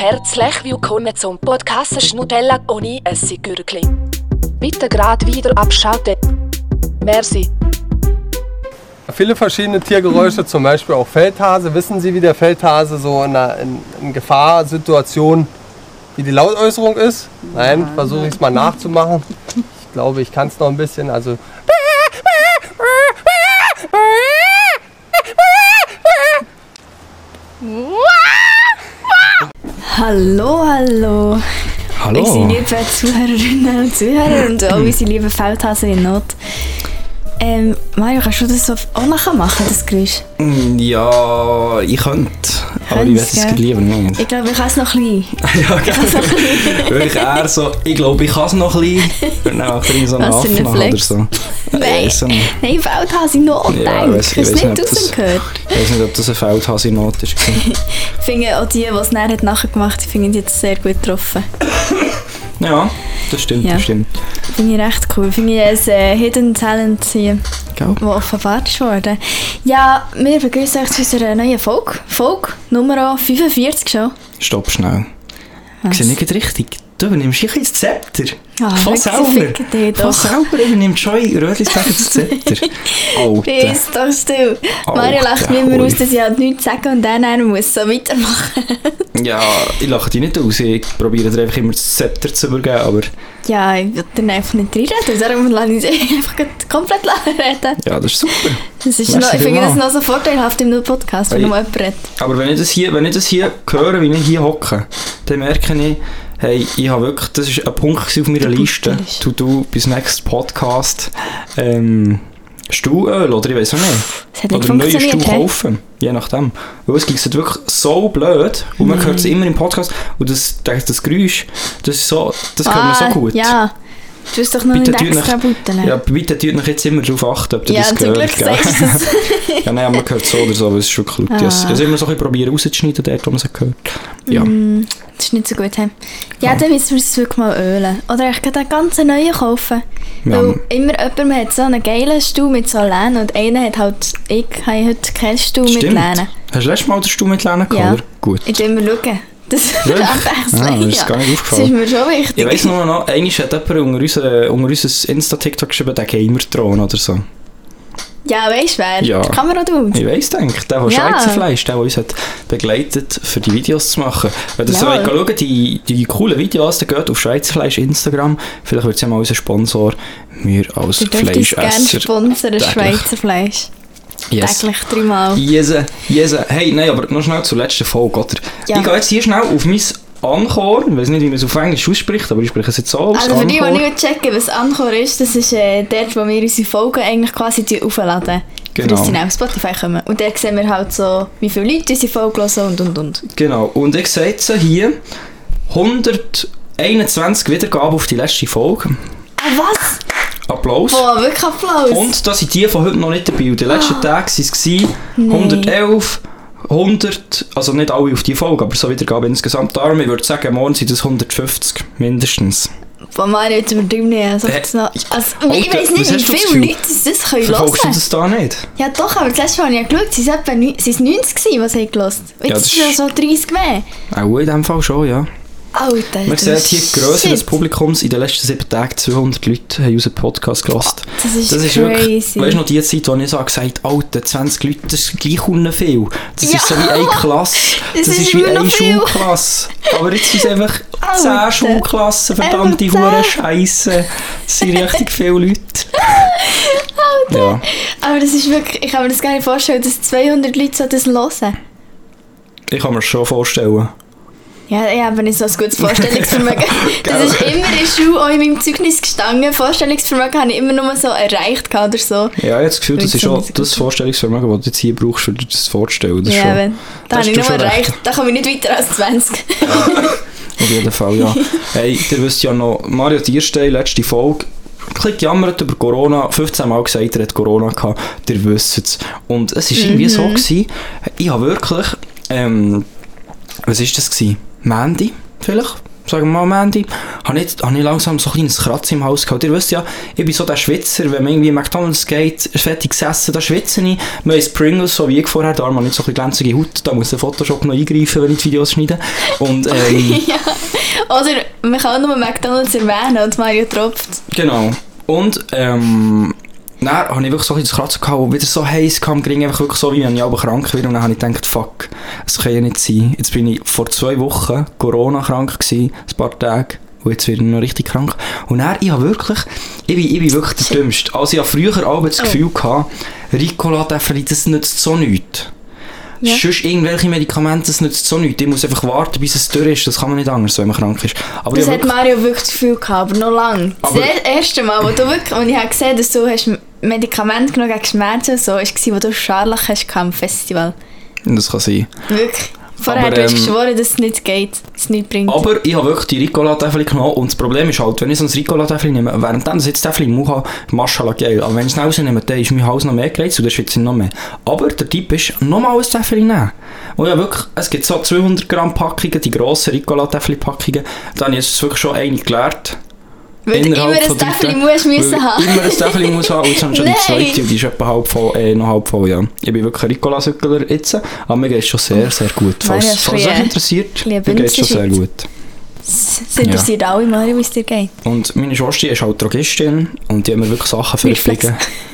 Herzlich willkommen zum Podcast Schnutella ohne Essiggürkli. Bitte gerade wieder abschalten. Merci. Viele verschiedene Tiergeräusche, zum Beispiel auch Feldhase. Wissen Sie, wie der Feldhase so in einer in, in Gefahrsituation, wie die Lautäußerung ist? Nein, versuche ich es mal nachzumachen. Ich glaube, ich kann es noch ein bisschen. Also Hallo, hallo. Hallo. Unsere lieben Zuhörerinnen und Zuhörer und auch unsere lieben Feldhasen in Not. Ähm, Mario, kannst du das auch nachher machen, das Geräusch? Mm, Ja, ich könnte, aber ich weiß es lieber nicht. Ich glaube, ich kann es noch ein bisschen. ja, genau. Wirklich eher so, ich glaube, ich kann es noch ein bisschen. Und dann macht er so einen ein Affen oder so. Nein, ein- nein, Feldhase in Not, Ja, ich ich weiss nicht nicht, rausgehört? Ich weiß nicht, ob das ein Feldhase in Not ist. Ich finde auch die, die es nachher nachher gemacht haben, finden jetzt sehr gut getroffen. ja, das stimmt, Ja. das stimmt. Finde ich recht cool. Finde ich ein äh, Hidden Talent hier, Das offenbart ist worden. Ja, wir begrüßen euch zu unserer neuen Folge. Folge Nummer 45 schon. Stopp schnell. Ich sehe nicht richtig. Du übernimmst dich das Zepter. Ah, Von selber. dich Von selber übernimmt Joy Rödlisberger das Zepter. Bist doch still. Alter, Mario lacht mir immer aus, dass ich halt nichts sagen und dann er muss so weitermachen. Ja, ich lache dich nicht aus. Ich probiere dir einfach immer das Zepter zu übergeben, aber ja, ich will dann einfach nicht reinreden, darum lasse ich sie einfach komplett reden. ja, das ist super. Das ist noch, ich finde das noch so vorteilhaft im Podcast, wenn Hey. nur jemand redet. Aber wenn ich das hier, wenn ich das hier höre, wie ich hier hocke, dann merke ich, hey, ich habe wirklich, das ist ein Punkt auf meiner Liste. Du, du, bis nächstes Podcast, ähm, Stuhlöl, oder ich weiß auch nicht. Oder neue Stuhl kaufen, je nachdem. Weil es gibt wirklich so blöd und man hört es immer im Podcast und das, das, das Geräusch, das ist so, das hört man so gut. Ah, Ja, du hast doch noch Bitte nicht extra butteln. Ja, bitte tut euch jetzt immer darauf achten, ob ihr Ja, das zum gehört. Glück gell? sagst du das. Ja, nein, man hört so oder so, weil es ist wirklich laut. Ah. Es immer so ein bisschen probieren rauszuschneiden, dort, wo man es hört. Ja. Mm, das ist nicht so gut. He? Ja, dann müssen wir es wirklich mal ölen. Oder ich einen ganz neuen kaufen. Ja. Weil immer jemand hat so einen geilen Stuhl mit so Lehnen und einer hat halt, ich habe heute keinen Stuhl mit Stimmt. Lehnen. Hast du letztes Mal den Stuhl mit Lehnen gehabt, Ja. Gut. Ich will immer schauen. Das ist Wirklich? abwechselnd. Ah, ist ja. gar nicht Das aufgefallen. ist mir schon wichtig. Ich weiss nur noch, einmal hat jemand unter unser, unter unser Insta-TikTok geschrieben, der Gamer-Thron oder so. Ja, weißt du wer? Ja. Die Kamera du. Ich weiss, denke der, der Ja. Schweizer Fleisch, der, der uns hat begleitet, für die Videos zu machen. Wenn ihr so Jawohl. wollt schauen, die, die coolen Videos, dann geht auf Schweizer Fleisch Instagram. Vielleicht wird es ja mal unser Sponsor. Wir als Du dürftest gerne Fleischesser. sponsern, täglich. Schweizer Fleisch. Yes. Täglich dreimal. Jese, jese. Hey, nein, aber noch schnell zur letzten Folge, oder? Ja. Ich gehe jetzt hier schnell auf mein Anchor. Ich weiß nicht, wie man es auf Englisch ausspricht, aber ich spreche es jetzt so aus. Also für die, die nicht checken, was Anchor ist, das ist äh, dort, wo wir unsere Folgen eigentlich quasi aufladen. Genau. Für das sie dann auf Spotify kommen. Und dort sehen wir halt so, wie viele Leute unsere Folge hören und und und. Genau. Und ich sehe jetzt hier 121 Wiedergaben auf die letzte Folge. Ah, was? Applaus. Boah, wirklich Applaus. Und da sind die von heute noch nicht dabei. Und die letzten Tage waren es gewesen, Nein. 111, 100, also nicht alle auf die Folge, aber so Wiedergaben insgesamt. Darum, ich würde sagen, morgen sind es 150 mindestens. Boah, Mario, jetzt übertrieben nicht. Also, jetzt noch, also, ich weiß nicht, wie viele? Leute das, können Verfolgst du hören. das da nicht? Ja doch, aber das letzte Mal habe ich ja geschaut, sie waren etwa neun- sie waren 90 gewesen, was sie gehört Jetzt Ja, ist es so 30 mehr. Auch in dem Fall schon, ja. Alter, das sehen ist hier die Größe des. Publikums. In den letzten sieben Tagen 200 Leute haben unseren Podcast gehört. Das ist wirklich, crazy. weißt du noch die Zeit, wo ich so gesagt habe, Alter, 20 Leute, das ist gleich viel. Das Ja. ist so wie eine Klasse. Das Das, ist ist, wie eine. Schulklasse. Aber jetzt sind es einfach 10 Alter. Schulklassen, verdammte Einfach Hure 10. Scheiße. Das sind richtig viele Leute. Ja. Aber das ist wirklich, ich kann mir das gar nicht vorstellen, dass 200 Leute so das hören. Ich kann mir das schon vorstellen. Ja, ich habe nicht so ein gutes Vorstellungsvermögen. das ist immer in Schule, auch in meinem Zeugnis gestanden. Vorstellungsvermögen habe ich immer nur so erreicht oder so. Ja, ich habe das Gefühl, das ist schon so das Vorstellungsvermögen, das du jetzt hier brauchst, um dir das vorzustellen. Das Ja, schon, wenn, da das habe ich nur erreicht. Da komme ich nicht weiter als 20. Auf jeden Fall, ja. hey, ihr wisst ja noch, Mario Tierstein, letzte Folge, ein gejammert über Corona, 15 Mal gesagt, er hat Corona gehabt, ihr wisst es. Und es war irgendwie so, gewesen, ich habe wirklich, ähm, was war das gewesen? Mandy, vielleicht? sagen wir mal am Ende, habe ich, habe ich langsam so ein kleines Kratz im Haus gehabt. Ihr wisst ja, ich bin so der Schwitzer, wenn man irgendwie McDonalds geht, ist fertig gesessen, da schwitze ich. Wir haben Pringles, so wie ich vorher, da wir nicht so ein bisschen glänzige Haut, da muss der Photoshop noch eingreifen, wenn ich die Videos schneide. Und ähm, ja. Oder man kann auch nur McDonalds erwähnen und Mario tropft. Genau. Und, ähm, dann habe ich wirklich so ein bisschen das Kratzen gehabt, wo wieder so heiß kam, ging einfach wirklich so, wie wenn ich aber krank werde. Und dann habe ich gedacht, fuck, das kann ja nicht sein. Jetzt bin ich vor zwei Wochen Corona krank gewesen, ein paar Tage. Und jetzt werde ich noch richtig krank. Und dann, ich habe wirklich, ich bin, ich bin wirklich der Dümmste. Also ich habe früher auch das Gefühl gehabt, Ricola-Täfeli, das nützt so nichts. Ja. Sonst irgendwelche Medikamente, das nützt so nichts. Ich muss einfach warten, bis es durch ist. Das kann man nicht anders, wenn man krank ist. Aber Das hat wirklich- Mario wirklich das Gefühl gehabt, aber noch lange. Das Aber- erste Mal, wo du wirklich, und ich habe gesehen, dass du hast Medikamente genommen gegen Schmerzen, so, war, wo du Scharlach hast am Festival. das kann sein. Wirklich. Vorher Aber, du hast ähm, geschworen, dass es nicht geht, dass es nicht bringt. Aber ich habe wirklich die Ricola-Täfel genommen und das Problem ist halt, wenn ich so ein Ricola-Täfel nehme, während dann jetzt Täfel im Mund habe, Maschallah geil. Aber wenn ich es rausnehme, dann ist mein Hals noch mehr gereizt und dann schwitze ich noch mehr. Aber der Tipp ist, nochmal ein Täfel nehmen. Und ja wirklich, es gibt so 200 Gramm Packungen, die grossen Ricola-Täfel-Packungen. Da habe ich jetzt wirklich schon eine gelernt. Weil du immer ein Tagen. musst müssen haben. Immer ein Täfel muss haben und jetzt habe ich schon die zweite und die ist etwa halb voll, äh, noch halb voll, ja. Ich bin wirklich ein Ricola-Sückler jetzt, aber mir geht es schon sehr, sehr gut. Falls, ein euch interessiert, mir geht es schon sehr gut. Es interessiert alle Mario, wie es dir geht. Und meine Schwester ist halt Drogistin und die haben mir wirklich Sachen Reflex.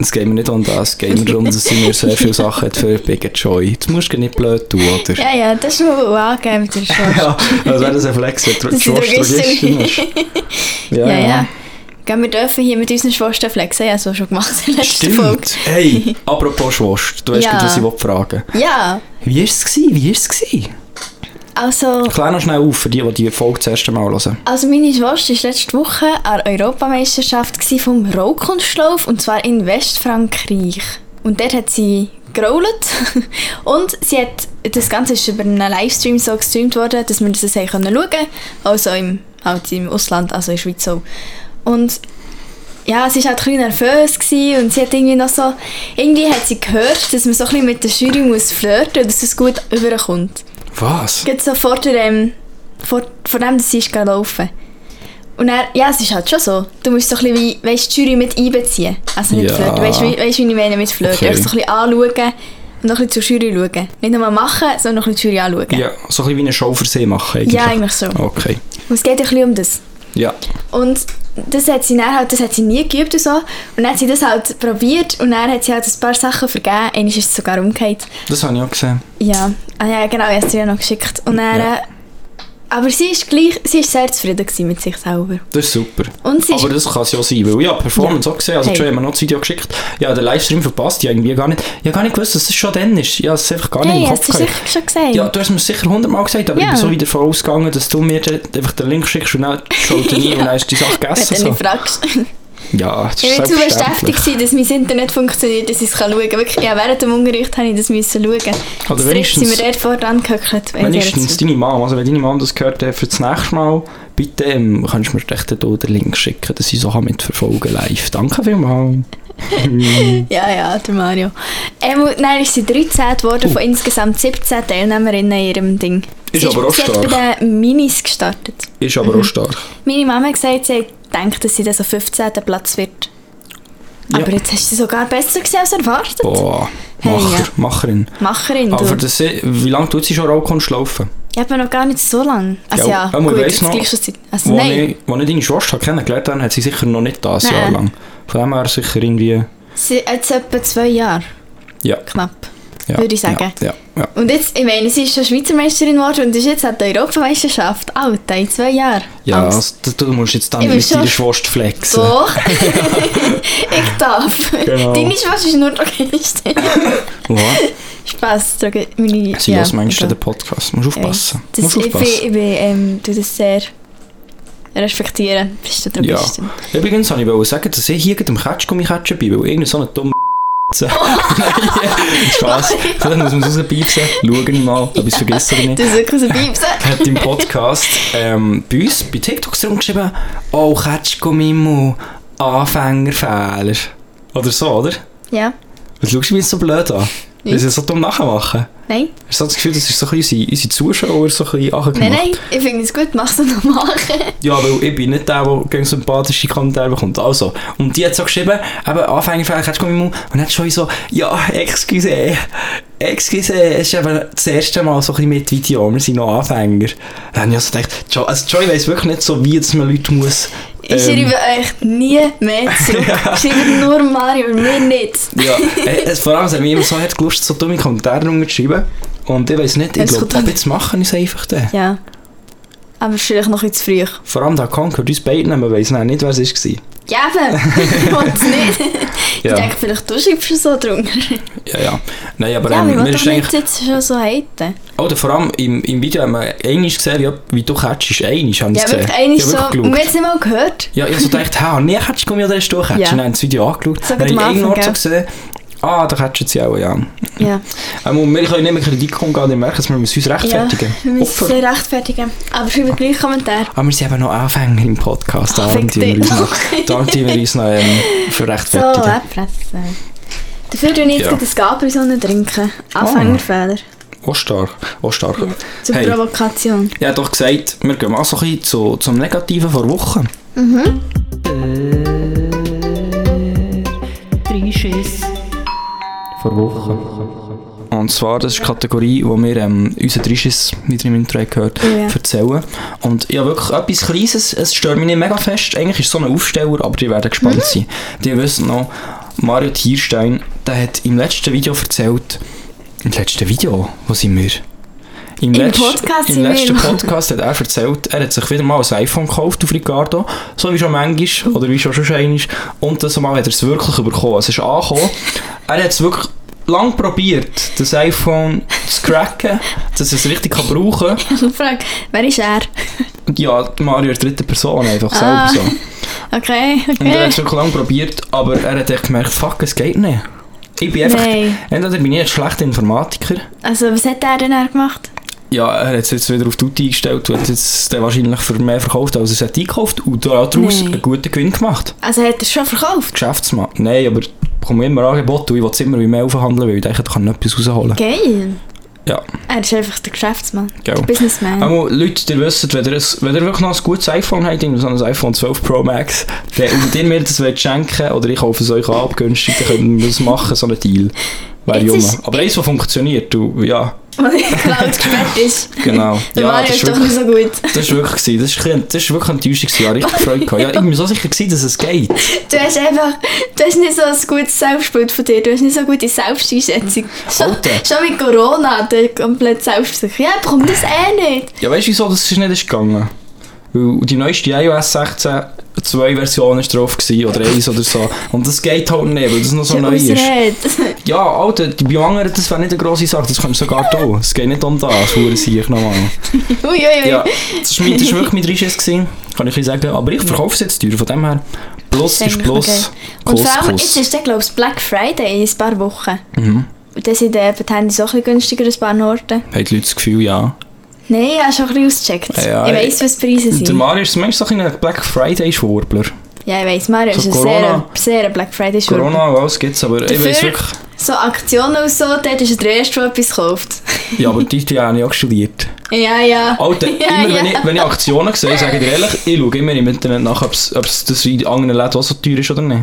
Es geht mir nicht um das, es geht mir darum, dass sie mir sehr viele Sachen hat verpflegen Joy. Das musst du nicht blöd tun, oder? Ja, ja, das ist mal angegeben mit der Schwester. Ja, als wäre das ein Flex, wenn sie Schwester ist. Ja, ja. Gell, wir dürfen hier mit unseren Schwestern flexen. Es auch schon gemacht in der letzten Folge. Stimmt. Hey, apropos Schwester, du weißt Ja. gerade, was ich fragen Ja, Wie war es? Wie war es? Also, Klär noch schnell auf, für die, die die Folge das erste Mal hören. also meine Schwester war letzte Woche an der Europameisterschaft vom Rollkunstlauf und zwar in Westfrankreich. Und dort hat sie gerollt und sie hat, das Ganze ist über einen Livestream so gestreamt worden, dass wir das sehen können schauen also im, halt im Ausland, also in der Schweiz auch. Und ja, sie war halt ein bisschen nervös gewesen und sie hat irgendwie noch so, irgendwie hat sie gehört, dass man so ein bisschen mit der Jury muss flirten, dass es gut überkommt. Was? Geht so vor, der, ähm, vor, vor dem, dass sie ist laufen. Und er, ja, es ist halt schon so. Du musst so ein bisschen wie, weißt, die Jury mit einbeziehen. Also nicht Ja. flirten. Weißt du, wie, weißt, wie ich meine mit flirten? Okay. Einfach so ein bisschen anschauen und noch ein bisschen zur Jury schauen. Nicht nur machen, sondern noch ein bisschen die Jury anschauen. Ja, so ein bisschen wie eine Show für sie machen eigentlich. Ja, eigentlich so. Okay. Und es geht ein bisschen um das. Ja. Und das hat sie dann halt, das hat sie nie geübt und so. Und dann hat sie das halt probiert und dann hat sie halt ein paar Sachen vergeben. Einmal ist es sogar umgekehrt. Das habe ich auch gesehen. Ja, ah, ja genau, ich habe es dir ja noch geschickt. Und dann, Ja. Aber sie ist gleich, sie ist sehr zufrieden mit sich selber. Das ist super. Ist, Aber das kann es ja sein, weil habe Performance auch gesehen, also Hey. hey. haben mir noch das Video geschickt. Ja, den Livestream verpasst, ich habe irgendwie gar nicht, ich habe gar nicht gewusst, dass es schon dann ist. Ja, es ist einfach gar nicht hey, im hast Kopf du gehabt. sicher schon gesehen? Ja, du hast mir sicher hundertmal gesagt, aber Ja. ich bin so wieder davon ausgegangen, dass du mir einfach den Link schickst und dann schaut er nie und dann ist die Sache Wenn gegessen. du So. fragst. Ja, das Ich war zu beschäftigt, gewesen, dass mein Internet funktioniert, dass ich es schauen kann. Wirklich, ja, während dem Unterricht musste ich das müssen schauen. Oder wenigstens- sind wir dort vor dran gehockt. Wenigstens deine Mom, also wenn deine Mom das gehört hat, für das nächste Mal, bitte ähm, kannst du mir echt hier den Link schicken, dass ich so kann mitverfolgen live. Danke vielmals. Ja, ja, der Mario. Ähm, dann ist sie 13 geworden von insgesamt 17 Teilnehmerinnen in ihrem Ding. Ist sie aber auch sie hat stark. bei den Minis gestartet. Ist aber Mhm. auch stark. Meine Mama hat gesagt, sie denkt, dass sie dann so 15. Platz wird. Ja. Aber jetzt hast du sie sogar besser gesehen als erwartet. Boah, Hey, Macher, ja. Macherin. Macherin, Aber das, wie lange tut sie schon Rollkunst laufen? Ich habe noch gar nicht so lange. Also ja, aber gut, jetzt noch, gleich schon Zeit. Also Wo nein, ich, wo ich deine Schwester kennengelernt habe, hat sie sicher noch nicht das Nein. Jahr lang. Von dem her sicher irgendwie... sie jetzt etwa zwei Jahre, Ja, knapp. Ja, Würde ich sagen. Ja, ja, ja. Und jetzt, ich meine, sie ist schon Schweizer Meisterin geworden und ist jetzt an der Europameisterschaft. Alter, in zwei Jahren. Ja, also, du, du musst jetzt dann mit deiner Schwester flexen. Doch. ich darf. Genau. Deine Schwester ist nur Drogistin. Wow. Spaß, Droge meine, Sie ja, hört manchmal den Podcast. Musst aufpassen. Das, Musst ich bin, aufpassen. ich bin ähm, tu das sehr respektieren. Bist du Ja. Drogistin? Übrigens wollte ich sagen, dass ich hier gerade im Ketschgummi catchen bin, weil irgendein so ein dummer Nein, Spaß. Vielleicht muss man es rauspiepsen. Schauen ich mal, ob ich es vergessen oder nicht. Das ist wirklich so Piepsen. hat im Podcast ähm, bei uns bei TikTok geschrieben, oh, Ketschgummi im Mund, Anfängerfehler. Oder so, oder? Ja. Was schaust du mich so blöd an? Nicht. Willst du so dumm nachmachen? Nein? Hast du das Gefühl, das ist so ein bisschen unsere, unsere Zuschauer so ein bisschen Nein, angemacht? nein, ich finde es gut, mach's noch machen. Ja, weil ich bin nicht der, der gegen sympathische Kommentare bekommt. Also, und die hat so geschrieben, eben Anfängerfehler, kannst du mal und dann hat schon so, ja, excuse, excuse, es ist eben das erste Mal so ein mit Video, wir sind noch Anfänger. Dann habe ich also gedacht, Jo, also Joy weiss wirklich nicht so, wie dass man Leute muss... Ich ähm, schreibe euch nie mehr zurück. Schreibt nur Mario mir nicht. Ja, äh, es, vor allem, es hat mich immer so hart gelust, so dumme Kommentare rumzuschreiben. Und ich weiss nicht, ich glaube, ab jetzt machen ist einfach dann. Ja. Aber vielleicht noch etwas zu früh. Vor allem der gehört uns beiden, man weiss nicht, wer es war. Ja, eben. Ich will es nicht. Ja. Ich denke, vielleicht du schreibst es so drunter. Ja, ja. Nein, aber Ja, ähm, wir mir ist eigentlich... jetzt schon so haten. Oder vor allem im, im Video haben wir einmal gesehen, wie, wie du catchst. Einmal haben wir Ja, gesehen. Ich so... wirklich Und wir haben es nicht mal gehört. Ja, ich habe so gedacht, ha, nie catchst du mich oder hast du catchen? Ja. Dann haben wir das Video angeschaut. So dann habe ich irgendwo so gesehen, ah, da catchen sie auch, ja. Ja. Ähm, wir können nicht mehr Kritik umgehen, dann merken dass wir müssen uns Ja, rechtfertigen. wir müssen Opfer. sie rechtfertigen. Aber schreibt gleich Kommentar. Aber wir sind eben noch Anfänger im Podcast, da Ah, tun fick wir uns noch, da wir uns noch ähm, für So, rechtfertigen. abfressen. Dafür tue ich jetzt Ja. ein Capri-Sonne trinken. Anfängerfehler. Auch stark, auch stark. Zur Hey. Provokation. Ich habe doch gesagt, wir gehen mal so ein bisschen zu, zum Negativen vor Woche. Vor Woche. Und zwar, das ist die Kategorie, wo wir ähm, unseren Drisches, wie ihr im Intro gehört, ja. erzählen. Und ich habe wirklich etwas Kleines, es stört mich nicht mega fest. Eigentlich ist es so ein Aufsteller, aber die werden gespannt sein. Die wissen noch, Mario Tierstein, der hat im letzten Video erzählt, im letzten Video, wo sind wir? Im, Im Podcast Im letzten. Podcast hat er erzählt, er hat sich wieder mal ein iPhone gekauft auf Ricardo, so wie schon manchmal, oder wie schon schon einmal. Und das Mal hat er es wirklich bekommen. Es ist angekommen. Er hat es wirklich lang probiert, das iPhone zu cracken, dass es richtig kann brauchen kann. Ich frage, wer ist er? Ja, Mario in dritte Person einfach Ah. selber so. Okay, Und er hat okay. es wirklich lang probiert, aber er hat echt gemerkt, fuck, es geht nicht. Ich bin einfach, Nein. entweder bin ich ein schlechter Informatiker, Also, was hat er denn er gemacht? ja, er hat es jetzt wieder auf Tutti eingestellt und hat jetzt den wahrscheinlich für mehr verkauft, als er es hat eingekauft und daraus Nein. einen guten Gewinn gemacht. Also, hat er es schon verkauft? Geschäftsmann. Nein, aber ich bekomme immer Angebote und ich will es immer wie mehr verhandeln, weil ich denke, da kann etwas rausholen. Geil. Ja, Er ist einfach der Geschäftsmann. gell. Der Businessman. Aber Leute, ihr wisst, wenn ihr, ein, wenn ihr wirklich noch ein gutes iPhone habt, so ein iPhone 12 Pro Max, dann, und ihr mir das wollt schenken oder ich kaufe es euch ab, günstig, dann können wir das machen, so einen Deal. Wäre jung. Aber eins, was funktioniert, du, ja, Weil er Cloud gesperrt ist. genau. Der ja, Mario das ist ist doch nicht so gut. das ist wirklich, gewesen. das ist, das ist wirklich enttäuschend. Ich habe richtig Freude gehabt. Ja, ich bin so sicher gewesen, dass es geht. Du hast einfach, du hast nicht so ein gutes Selbstbild von dir, du hast nicht so eine gute Selbsteinschätzung. Schon, schon mit Corona hat er komplett selbstsicher. Ja, ich bekomme das eh nicht. Ja, weißt du, wieso das ist nicht ist gegangen? Weil die neueste iOS 16 zwei Versionen ist drauf gewesen, oder eins oder so. Und das geht halt nicht, weil das noch so Ja, neu ist. Ja, Alter, die bei anderen, das wäre nicht eine grosse Sache, das du sogar tun. Es geht nicht um das, hure sehe ich nochmal. Uiuiui. Ja, das ist wirklich mein Dreischiss gewesen, kann ich sagen. Aber ich verkaufe es jetzt teuer, von dem her. Plus ist Plus. okay. Und vor allem, jetzt ist der, glaube ich, Black Friday in ein paar Wochen. Mhm. Und dann sind eben die Handys auch ein bisschen günstiger in ein paar Orten. Haben die Leute das Gefühl, ja. Nein, ich habe schon ein bisschen ausgecheckt. Ja, ich weiss, was die Preise Der sind. Mario ist manchmal so ein Black Friday-Schwurbler. Ja, ich weiss, Mario So ist ein sehr, sehr Black Friday Schwurbler. Corona alles gibt's, aber ich Dafür- weiß wirklich... So Aktionen und so, dort ist er der Erste, der etwas kauft. Ja, aber die die habe ich auch studiert. ja, ja. Alter, ja, immer ja. Wenn, ich, wenn ich Aktionen sehe, sage ich dir ehrlich, ich schaue immer im Internet nach, ob es das in anderen Läden auch so teuer ist oder nicht.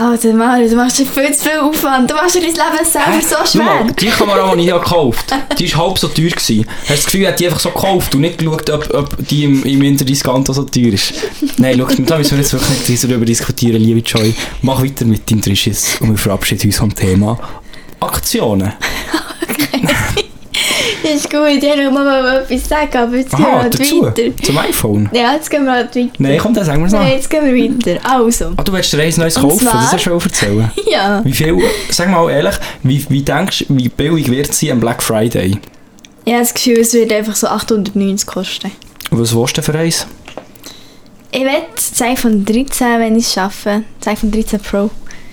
Alter Mario, du machst dir viel zu viel Aufwand. Du machst dir dein Leben selber Hä? so Schau mal, schwer. die Kamera, die ich habe gekauft habe, die war halb so teuer. Gewesen. Hast du das Gefühl, ich hätte die einfach so gekauft und nicht geschaut, ob, ob die im, im Interdiscount auch so teuer ist? Nein, schau, da müssen wir jetzt wirklich nicht darüber diskutieren, liebe Joy. Mach weiter mit deinem Drischiss und wir verabschieden uns vom Thema Aktionen. Das ist gut, ich wollte mal etwas sagen, aber jetzt gehen wir Aha, halt dazu? weiter. Zum iPhone? Ja, jetzt gehen wir halt weiter. Nein, komm, dann sagen wir es noch. Nein, jetzt gehen wir weiter. Also, Ah, du willst dir eins Neues Und kaufen, zwar- das hast du schon erzählen. ja. Wie viel, sag mal ehrlich, wie, wie denkst du, wie billig wird sie am Black Friday? Ich habe das Gefühl, es wird einfach so 890 kosten. Was willst du für eins? Ich werde das iPhone 13, wenn ich es schaffe. Das iPhone 13 Pro.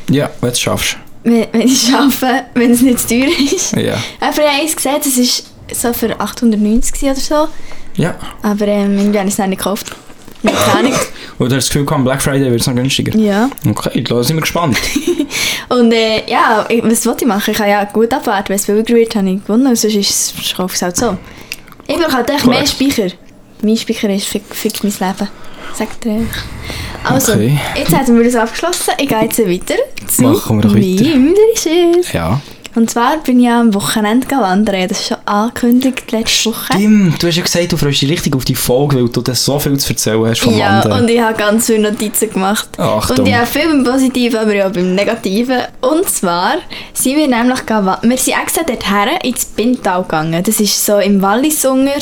Ja, wenn du es schaffst. Wenn, wenn ich es schaffe, wenn es nicht zu teuer ist. Ja. Aber ich habe eins gesehen, das war so für 890 oder so. Ja. Aber ähm, irgendwie habe ich es nicht gekauft. Keine Ahnung. Oder hast du das Gefühl, am Black Friday wird es noch günstiger? Ja. Okay, da sind wir gespannt. Und äh, ja, ich, was wollte ich machen? Ich kann ja gut abwarten, wenn es billiger wird, habe ich gewonnen. Und sonst ist es, ich kaufe es halt so. Ich brauche halt echt mehr. Speicher. Mein Speicher ist fick, fick mein Leben. Sagt er. Also, Okay. jetzt haben wir das abgeschlossen. Ich gehe jetzt weiter zu Machen wir doch weiter. meinem Drisches. ja. Und zwar bin ich am Wochenende wandern. Das ist schon angekündigt letzte Woche. Stimmt, du hast ja gesagt, du freust dich richtig auf die Folge, weil du das so viel zu erzählen hast vom Ja, Wandern. und ich habe ganz viele Notizen gemacht. Achtung. Und ja, viel beim Positiven, aber auch beim Negativen. Und zwar sind wir nämlich gewa- wir sind extra dorthin ins Bintal gegangen. Das ist so im Wallisunger,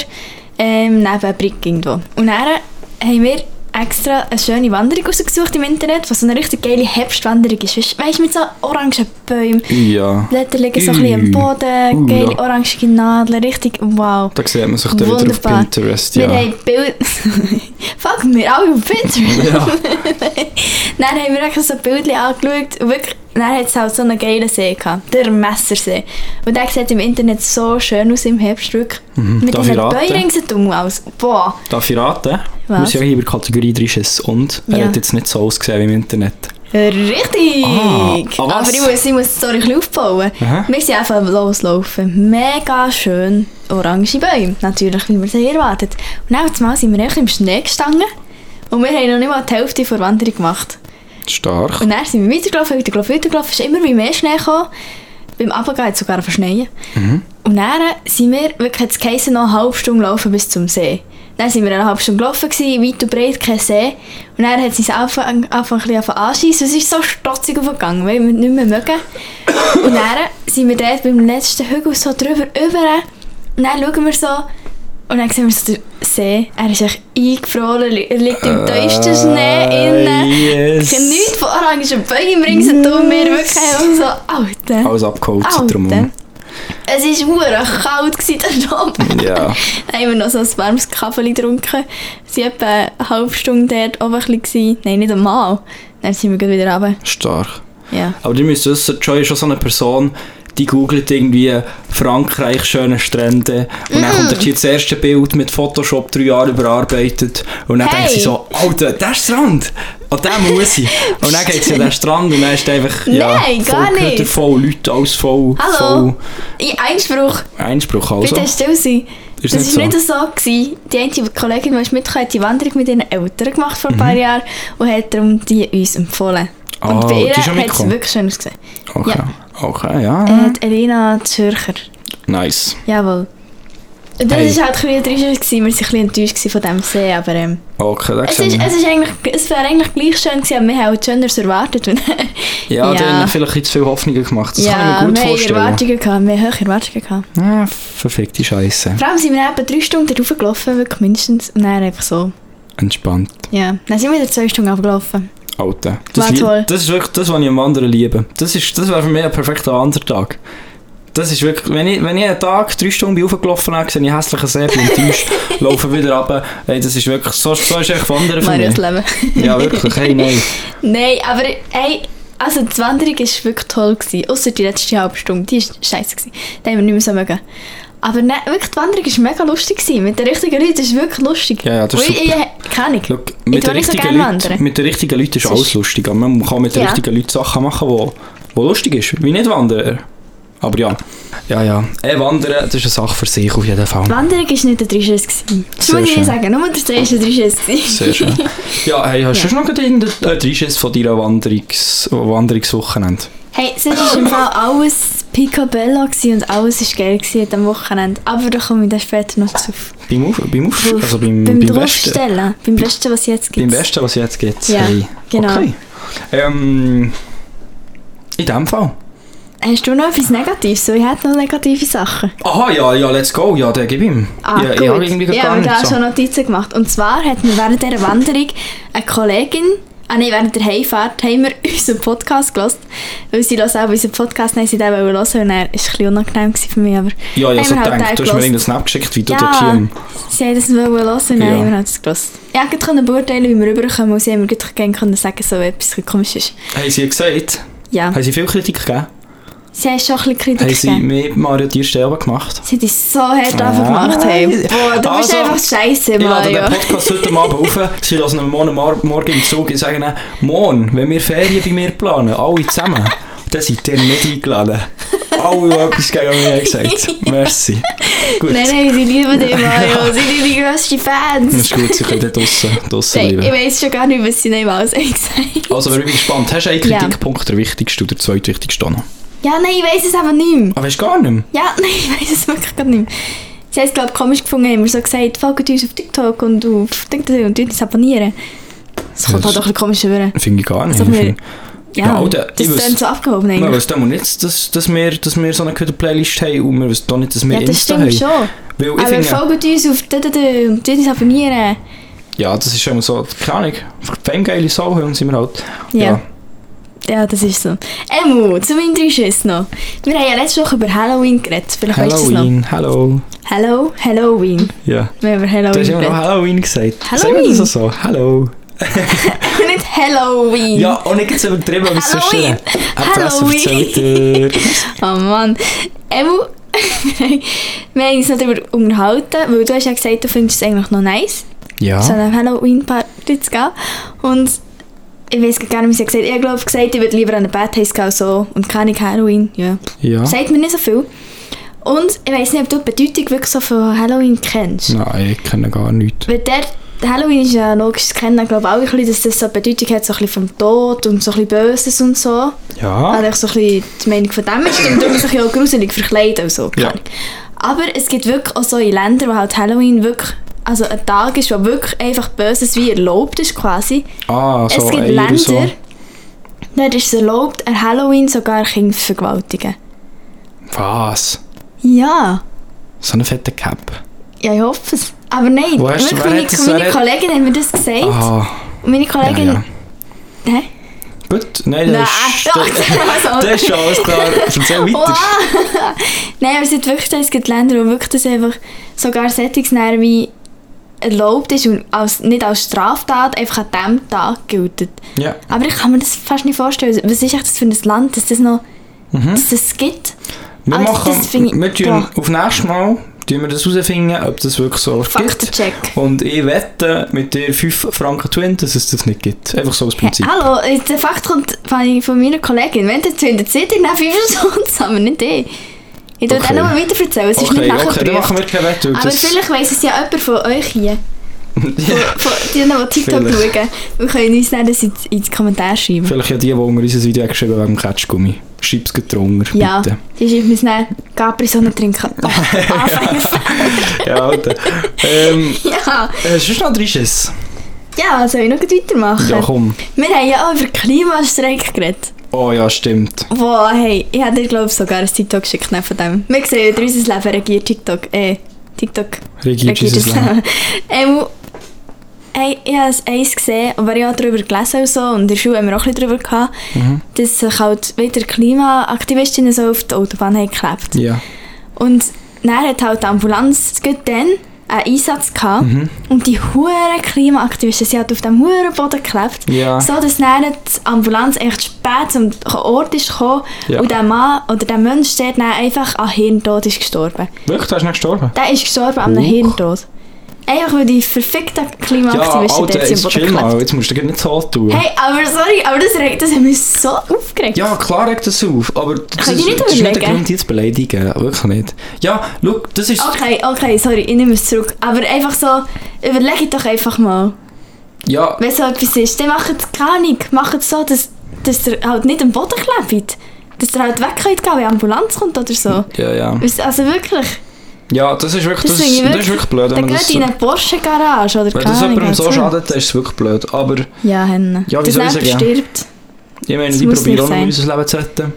ähm, neben Brick irgendwo. Und dann haben wir extra eine schöne Wanderung rausgesucht im Internet, was so eine richtig geile Herbstwanderung ist. Weißt du, mit so orangen Bäumen. ja. Blätter liegen so ein bisschen am. Boden, Uh, geile ja. orangige Nadeln, richtig wow. Da sieht man sich dann wieder auf. Pinterest, Wir ja. haben Bild... Fuck, wir alle auf Pinterest. Ja. Dann haben wir wirklich so ein Bild angeschaut und dann hat halt so einen geilen See gehabt, der Messersee. Und der sieht im Internet so schön aus im Herbst, wirklich. Mit Mhm. Darf diesen ringsherum aus. Boah. Darf ich raten? Was? Sind ja hier bei Kategorie 3 und er Ja. hat jetzt nicht so ausgesehen wie im Internet. Richtig! Ah, ah? Aber ich muss, ich muss Story ein bisschen aufbauen. Aha. Wir sind einfach loslaufen. Mega schön orange Bäume. Natürlich, wie wir sie erwartet. Und dann Mal sind wir echt im Schnee gestanden. Und wir haben noch nicht mal die Hälfte der Wanderung gemacht. Stark. Und dann sind wir weitergelaufen, weitergelaufen, weitergelaufen. Es ist immer wie mehr Schnee gekommen. Beim Abgehen hat es sogar verschneien. Und dann sind wir, wirklich hat es noch eine halbe Stunde laufen bis zum See. Dann sind wir eine halbe Stunde gelaufen, gewesen, weit und breit, kein See. Und dann hat sie Anfang ein bisschen anschiessen. Es ist so strotzig aufgegangen, weil wir nicht mehr mögen. Und dann sind wir dort beim letzten Hügel so drüber, über. Und dann schauen wir so, und dann sehen wir so den See. Er ist echt eingefroren, er liegt im tiefsten Schnee innen. yes. Nichts von orangen Bäumen ringsherum. Wir wirklich so, Alter. Alles abgeholzt drumherum. Es war verdammt kalt gewesen dort oben. Ja. Dann haben wir noch so ein warmes Kaffee getrunken. Sie waren etwa eine halbe Stunde dort oben. bisschen. Nein, nicht einmal. Dann sind wir wieder runter. Stark. Ja. Aber ihr müsst wissen, Joy ist schon so eine Person, die googelt irgendwie Frankreich, schöne Strände. Und dann kommt hier das erste Bild mit Photoshop drei Jahre überarbeitet. Und dann Hey. denkt sie so, Alter, der Strand! An dem muss ich. Und dann geht sie an den Strand und dann ist einfach, ja, Nein, gar voll, nicht. voll Leute, alles voll, Hallo? Ich, Einspruch. voll Einspruch also. Bitte still sein. Ist das nicht war so? nicht so. Gewesen. Die eine Kollegin, die mitgekommen, hat die Wanderung mit ihren Eltern gemacht vor ein paar Jahren und hat darum die uns empfohlen. Und Mhm. Ah, bei ihr hat es wirklich schön ausgesehen. Okay, Ja. okay, ja. Äh, Elena Zürcher. Nice. Jawohl. Das war Hey. halt ein bisschen gewesen. wir waren ein bisschen enttäuscht von diesem See, aber ähm, Okay, das es, ist, es, ist eigentlich, es wäre eigentlich gleich schön gewesen, aber wir haben halt Schöneres erwartet. Ja, Ja. haben vielleicht zu viel Hoffnungen gemacht. Das ja, kann ich mir gut wir vorstellen. Erwartungen gehabt, wir haben hohe Erwartungen gehabt. Ja, verfickte Scheiße. Vor allem sind wir etwa drei Stunden darauf gelaufen, wirklich mindestens, und dann einfach so. Entspannt. Ja, dann sind wir wieder zwei Stunden abgelaufen. Alter. Das, das ist wirklich das, was ich am Wandern liebe. Das, ist, das wäre für mich ein perfekter Wandertag. Das ist wirklich, wenn ich, wenn ich einen Tag drei Stunden bin hochgelaufen habe, sehe ich hässlichen See, bin enttäuscht, laufe wieder runter. Hey, das ist wirklich, so, so ist echt Wandern für Marius mich. Leben. Ja, wirklich, hey, nein. Nein, aber hey, also die Wanderung war wirklich toll. Gewesen. Ausser die letzte halbe Stunde, die war scheiße. Gewesen. Die haben wir nicht mehr so mögen. Aber ne, wirklich, die Wanderung war mega lustig. Gewesen. Mit den richtigen Leuten ist es wirklich lustig. Ja, ja, das ist Und ich, super. ich, keine Ahnung. Mit, tu den so richtigen gerne Leuten, wandern. mit den richtigen Leuten ist Es alles lustig. Aber man kann mit den Ja. richtigen Leuten Sachen machen, die wo lustig ist. Wie nicht Wanderer. Aber ja. Ja, ja. Äh, Wandern, das ist eine Sache für sich auf jeden Fall. Die Wanderung war nicht der Drisches. gewesen. Das muss ich sagen, nur der Drisches war Drisches. Sehr schön. Ja, hey, hast Ja. du noch gerade irgendeinen äh, Dreischiss von deiner Wanderungs Wanderungswochenende? Hey, es war im Fall alles picobello und alles war geil gewesen am Wochenende. Aber da komme ich dann später noch zu. Beim Auf, beim Auf, also beim, beim beim, Besten? Draufstellen. Beim Besten, was jetzt gibt. Beim Besten, was jetzt gibt. Ja, hey. genau. Okay. Ähm, in dem Fall. Hast du noch etwas Negatives? So, ich hätte noch negative Sachen. Aha, ja, ja, let's go. Ja, den gib ihm. Ah, ja, gut. Ich habe irgendwie ich gar habe nicht da so. schon Notizen gemacht. Und zwar hat mir während dieser Wanderung eine Kollegin, ah nein, während der Heimfahrt, haben wir unseren Podcast gehört. Weil sie auch unseren Podcast, den hören wollen. Und dann war es ein bisschen unangenehm für mich. Aber Ja, ja, so halt gedacht. den Du hast mir irgendeinen Snap geschickt, wie du Ja. dort hier... Sie haben das wollen hören und dann Ja. haben wir halt das gehört. Ich konnte beurteilen, wie wir rüberkommen und sie haben mir gerne können sagen, so etwas komisch ist. Haben sie gesagt? Ja. Haben sie viel Kritik gegeben? Sie haben schon ein bisschen Kritik Haben sie gegeben. mit Mario Tierstelle gemacht? Sie haben dich so hart einfach gemacht. Hey. Boah, du bist Also, einfach scheiße, Ich lade Mario. den Podcast heute Abend auf. Sie lassen ihn morgen, morgen im Zug und sagen morgen, wenn wir Ferien bei mir planen, alle zusammen, dann seid ihr nicht eingeladen. Alle, die etwas gegen mich haben gesagt Merci. Gut. Nein, nein, sie lieben dich, Mario. Sie sind die grössten Das Fans. ist gut, sie können draussen, draussen Nein, ich weiss schon gar nicht, was sie nicht alles haben gesagt Also, wer bin gespannt. Hast du einen Ja. Kritikpunkt, der wichtigste oder der zweitwichtigste noch? Ja, nein, ich weiss es aber nicht mehr. Ah, weißt du gar nicht mehr? Ja, nein, ich weiss es wirklich gar nicht mehr. Sie haben es, glaube ich, komisch gefunden, haben wir so gesagt, folgt uns auf TikTok und auf TikTok und uns abonnieren. Das kommt halt doch ein komisch rüber. Finde ich gar nicht. Ich wir- finde- Ja, Ja, oder- das ist dann so abgehoben eigentlich. weiss dann nicht, dass, dass, wir, dass wir so eine gute Playlist haben und wir wissen auch nicht, dass wir Ja, das Insta stimmt haben. schon. Weil Aber folgt uns auf TikTok und uns abonnieren. ja, das ist schon so, keine Ahnung, fame geile Sau haben sind wir halt. Ja. Ja, das ist so. Emu, zu meinen drei Schüssen noch. Wir haben ja letzte Woche über Halloween geredet. Vielleicht weißt du. Halloween, hello. Hello, Halloween. Ja. Wir haben über Du Halloween hast immer noch. Halloween gesagt. Sagen Halloween? wir das so? Hallo. Nicht Halloween. Ja, und nicht jetzt übertrieben, aber so schön. Halloween. Halloween. Oh Mann. Emu, wir haben uns noch darüber unterhalten, weil du hast ja gesagt, du findest es eigentlich noch nice, so Ja. eine Halloween-Party zu gehen. Und ich weiß gar nicht, wie sie gesagt hat. Ich glaube gesagt, ich würde lieber an eine Bad House gehen so, und keine Halloween. Ja. Ja. Sagt mir nicht so viel. Und ich weiß nicht, ob du die Bedeutung wirklich so von Halloween kennst. Nein, ich kenne gar nichts. Weil der, Halloween ist ja logisch, das kennen glaube alle, ein bisschen, dass das so eine Bedeutung hat, so ein bisschen vom Tod und so ein bisschen Böses und so. Ja. Also ich so ein bisschen die Meinung von dem ist, und man sich ja auch gruselig verkleiden und so. Ja. Aber es gibt wirklich auch so in Ländern, wo halt Halloween wirklich also ein Tag ist, wo wirklich einfach Böses wie erlaubt ist quasi. Ah, so es gibt Länder, so. dort ist es erlaubt, an Halloween sogar Kinder zu vergewaltigen. Was? Ja, So eine fette Cap. ja ich hoffe es. Aber nein, wirklich, meine, meine Kollegin hat mir das gesagt. Ah, Und meine ja, Kollegin... ja. Hä? Gut, nein, Nein, das ist... doch, also- Das ist schon alles klar. Erzähl weiter. Wow. Nein, aber es gibt wirklich es gibt Länder, wo wirklich das einfach sogar Sättigungsnäher wie erlaubt ist und als, nicht als Straftat einfach an diesem Tag gilt. Ja. Aber ich kann mir das fast nicht vorstellen. Was ist echt das für ein Land, dass das noch dass das gibt? Wir Also, machen... das Wir tun auf nächstes Mal tun wir das herausfinden, ob das wirklich so gibt. Faktencheck. Und ich wette mit dir 5 Franken Twin, dass es das nicht gibt. Einfach so als Hey, Prinzip. hallo, äh, der Fakt kommt von meiner Kollegin. Wenn das findet, seht ihr nach 5 Stunden zusammen, nicht ich. Ich tue Okay. dann nochmal weiter erzählen, es ist Okay, nicht okay, dann machen wir keine Wette. Aber das- vielleicht weiss es ja jemand von euch hier. Die TikTok Vielleicht. schauen. Wir können uns dann das in, in die Kommentare schreiben. Vielleicht ja die, die unter unser Video haben geschrieben wegen dem Ketschgummi. Schreib es drunter, Ja, bitte. die schreiben uns dann Capri-Sonne trinken. Oh. Ja, Alter. ähm, ja. hast du noch drei Schiss? ja, soll ich noch weitermachen? Ja, komm. Wir haben ja auch über Klimastreik geredet. Oh ja, stimmt. Boah, hey, ich habe dir glaube ich sogar ein TikTok geschickt ne, von dem. Wir sehen, unser Leben regiert TikTok. Äh, TikTok Regiert unser Leben. ähm, hey, ich habe eins gesehen, aber ich habe darüber gelesen und so, und in der Schule haben wir auch ein bisschen darüber gehabt, Mhm. dass sich halt wieder Klimaaktivistinnen so auf die Autobahn haben geklebt. Ja. Und dann hat halt die Ambulanz dann einen Einsatz gehabt Mhm. und die huren Klimaaktivisten, sie hat auf dem huren Boden geklebt, Ja. so dass dann die Ambulanz echt spät zum Ort ist gekommen Ja. und der Mann oder der Mensch der dann einfach an Hirntod ist gestorben. Wirklich, du hast nicht gestorben? Der ist gestorben an einem. Hirntod. Einfach weil die verfickten Ja, Klimaaktivisten dort sind jetzt mal. musst du nicht so tun. Hey, aber sorry, aber das, regt- das hat mich so aufgeregt. Ja, klar regt das auf, aber das, Kann ist, nicht das ist nicht der überlegen? Grund, dich zu beleidigen. Wirklich nicht. Ja, schau, das ist... Okay, okay, sorry, ich nehme es zurück. Aber einfach so, überlege doch einfach mal. Ja, Wenn so etwas ist, dann macht es keine Ahnung. Macht es so, dass, dass ihr halt nicht am Boden klebt. Dass ihr halt weg könnt gehen, wenn Ambulanz kommt oder so. ja, ja. Also wirklich, Ja, das ist wirklich, das, das, finde ich das ist wirklich blöd, wenn man das in eine Porsche-Garage oder Wenn keine das jemandem so schadet, dann ist es wirklich blöd. Aber Ja, Henne. Ja, wie soll ich sagen? stirbt. ich meine, Das ich muss probiere auch noch unser Leben zu retten.